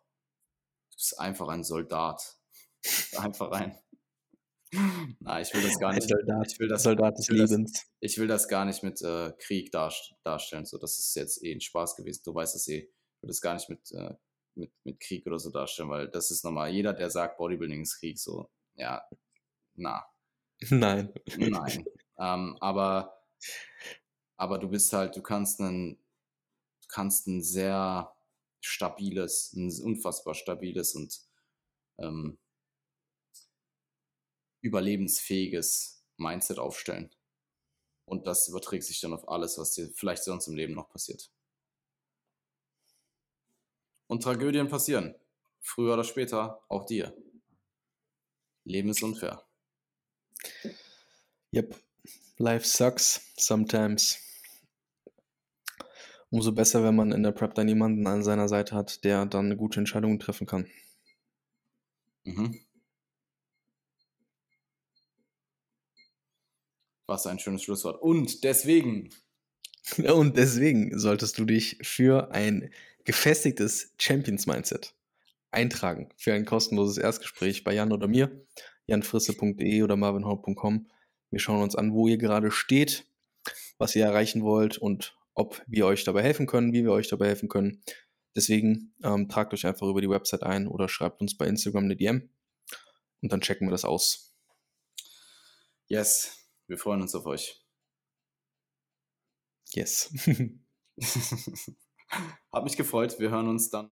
du bist einfach ein Soldat. Einfach rein. Nein, ich will das gar nicht. Soldat, ich will das, Soldat des ich will Lebens. Das, ich will das gar nicht mit äh, Krieg dar, darstellen. So, das ist jetzt eh ein Spaß gewesen. Du weißt es eh. Ich will das gar nicht mit, äh, mit, mit Krieg oder so darstellen, weil das ist normal. Jeder, der sagt, Bodybuilding ist Krieg, so, ja, na. Nein. Nein. ähm, aber, aber du bist halt, du kannst ein, du kannst ein sehr stabiles, ein unfassbar stabiles und ähm, überlebensfähiges Mindset aufstellen. Und das überträgt sich dann auf alles, was dir vielleicht sonst im Leben noch passiert. Und Tragödien passieren. Früher oder später auch dir. Leben ist unfair. Yep. Life sucks sometimes. Umso besser, wenn man in der Prep dann jemanden an seiner Seite hat, der dann eine gute Entscheidung treffen kann. Mhm. Was ein schönes Schlusswort. Und deswegen. Und deswegen solltest du dich für ein gefestigtes Champions-Mindset eintragen. Für ein kostenloses Erstgespräch bei Jan oder mir. janfrisse.de oder marvinhall.com. Wir schauen uns an, wo ihr gerade steht, was ihr erreichen wollt und ob wir euch dabei helfen können, wie wir euch dabei helfen können. Deswegen ähm, tragt euch einfach über die Website ein oder schreibt uns bei Instagram eine DM und dann checken wir das aus. Yes, wir freuen uns auf euch. Yes. Hat mich gefreut. Wir hören uns dann.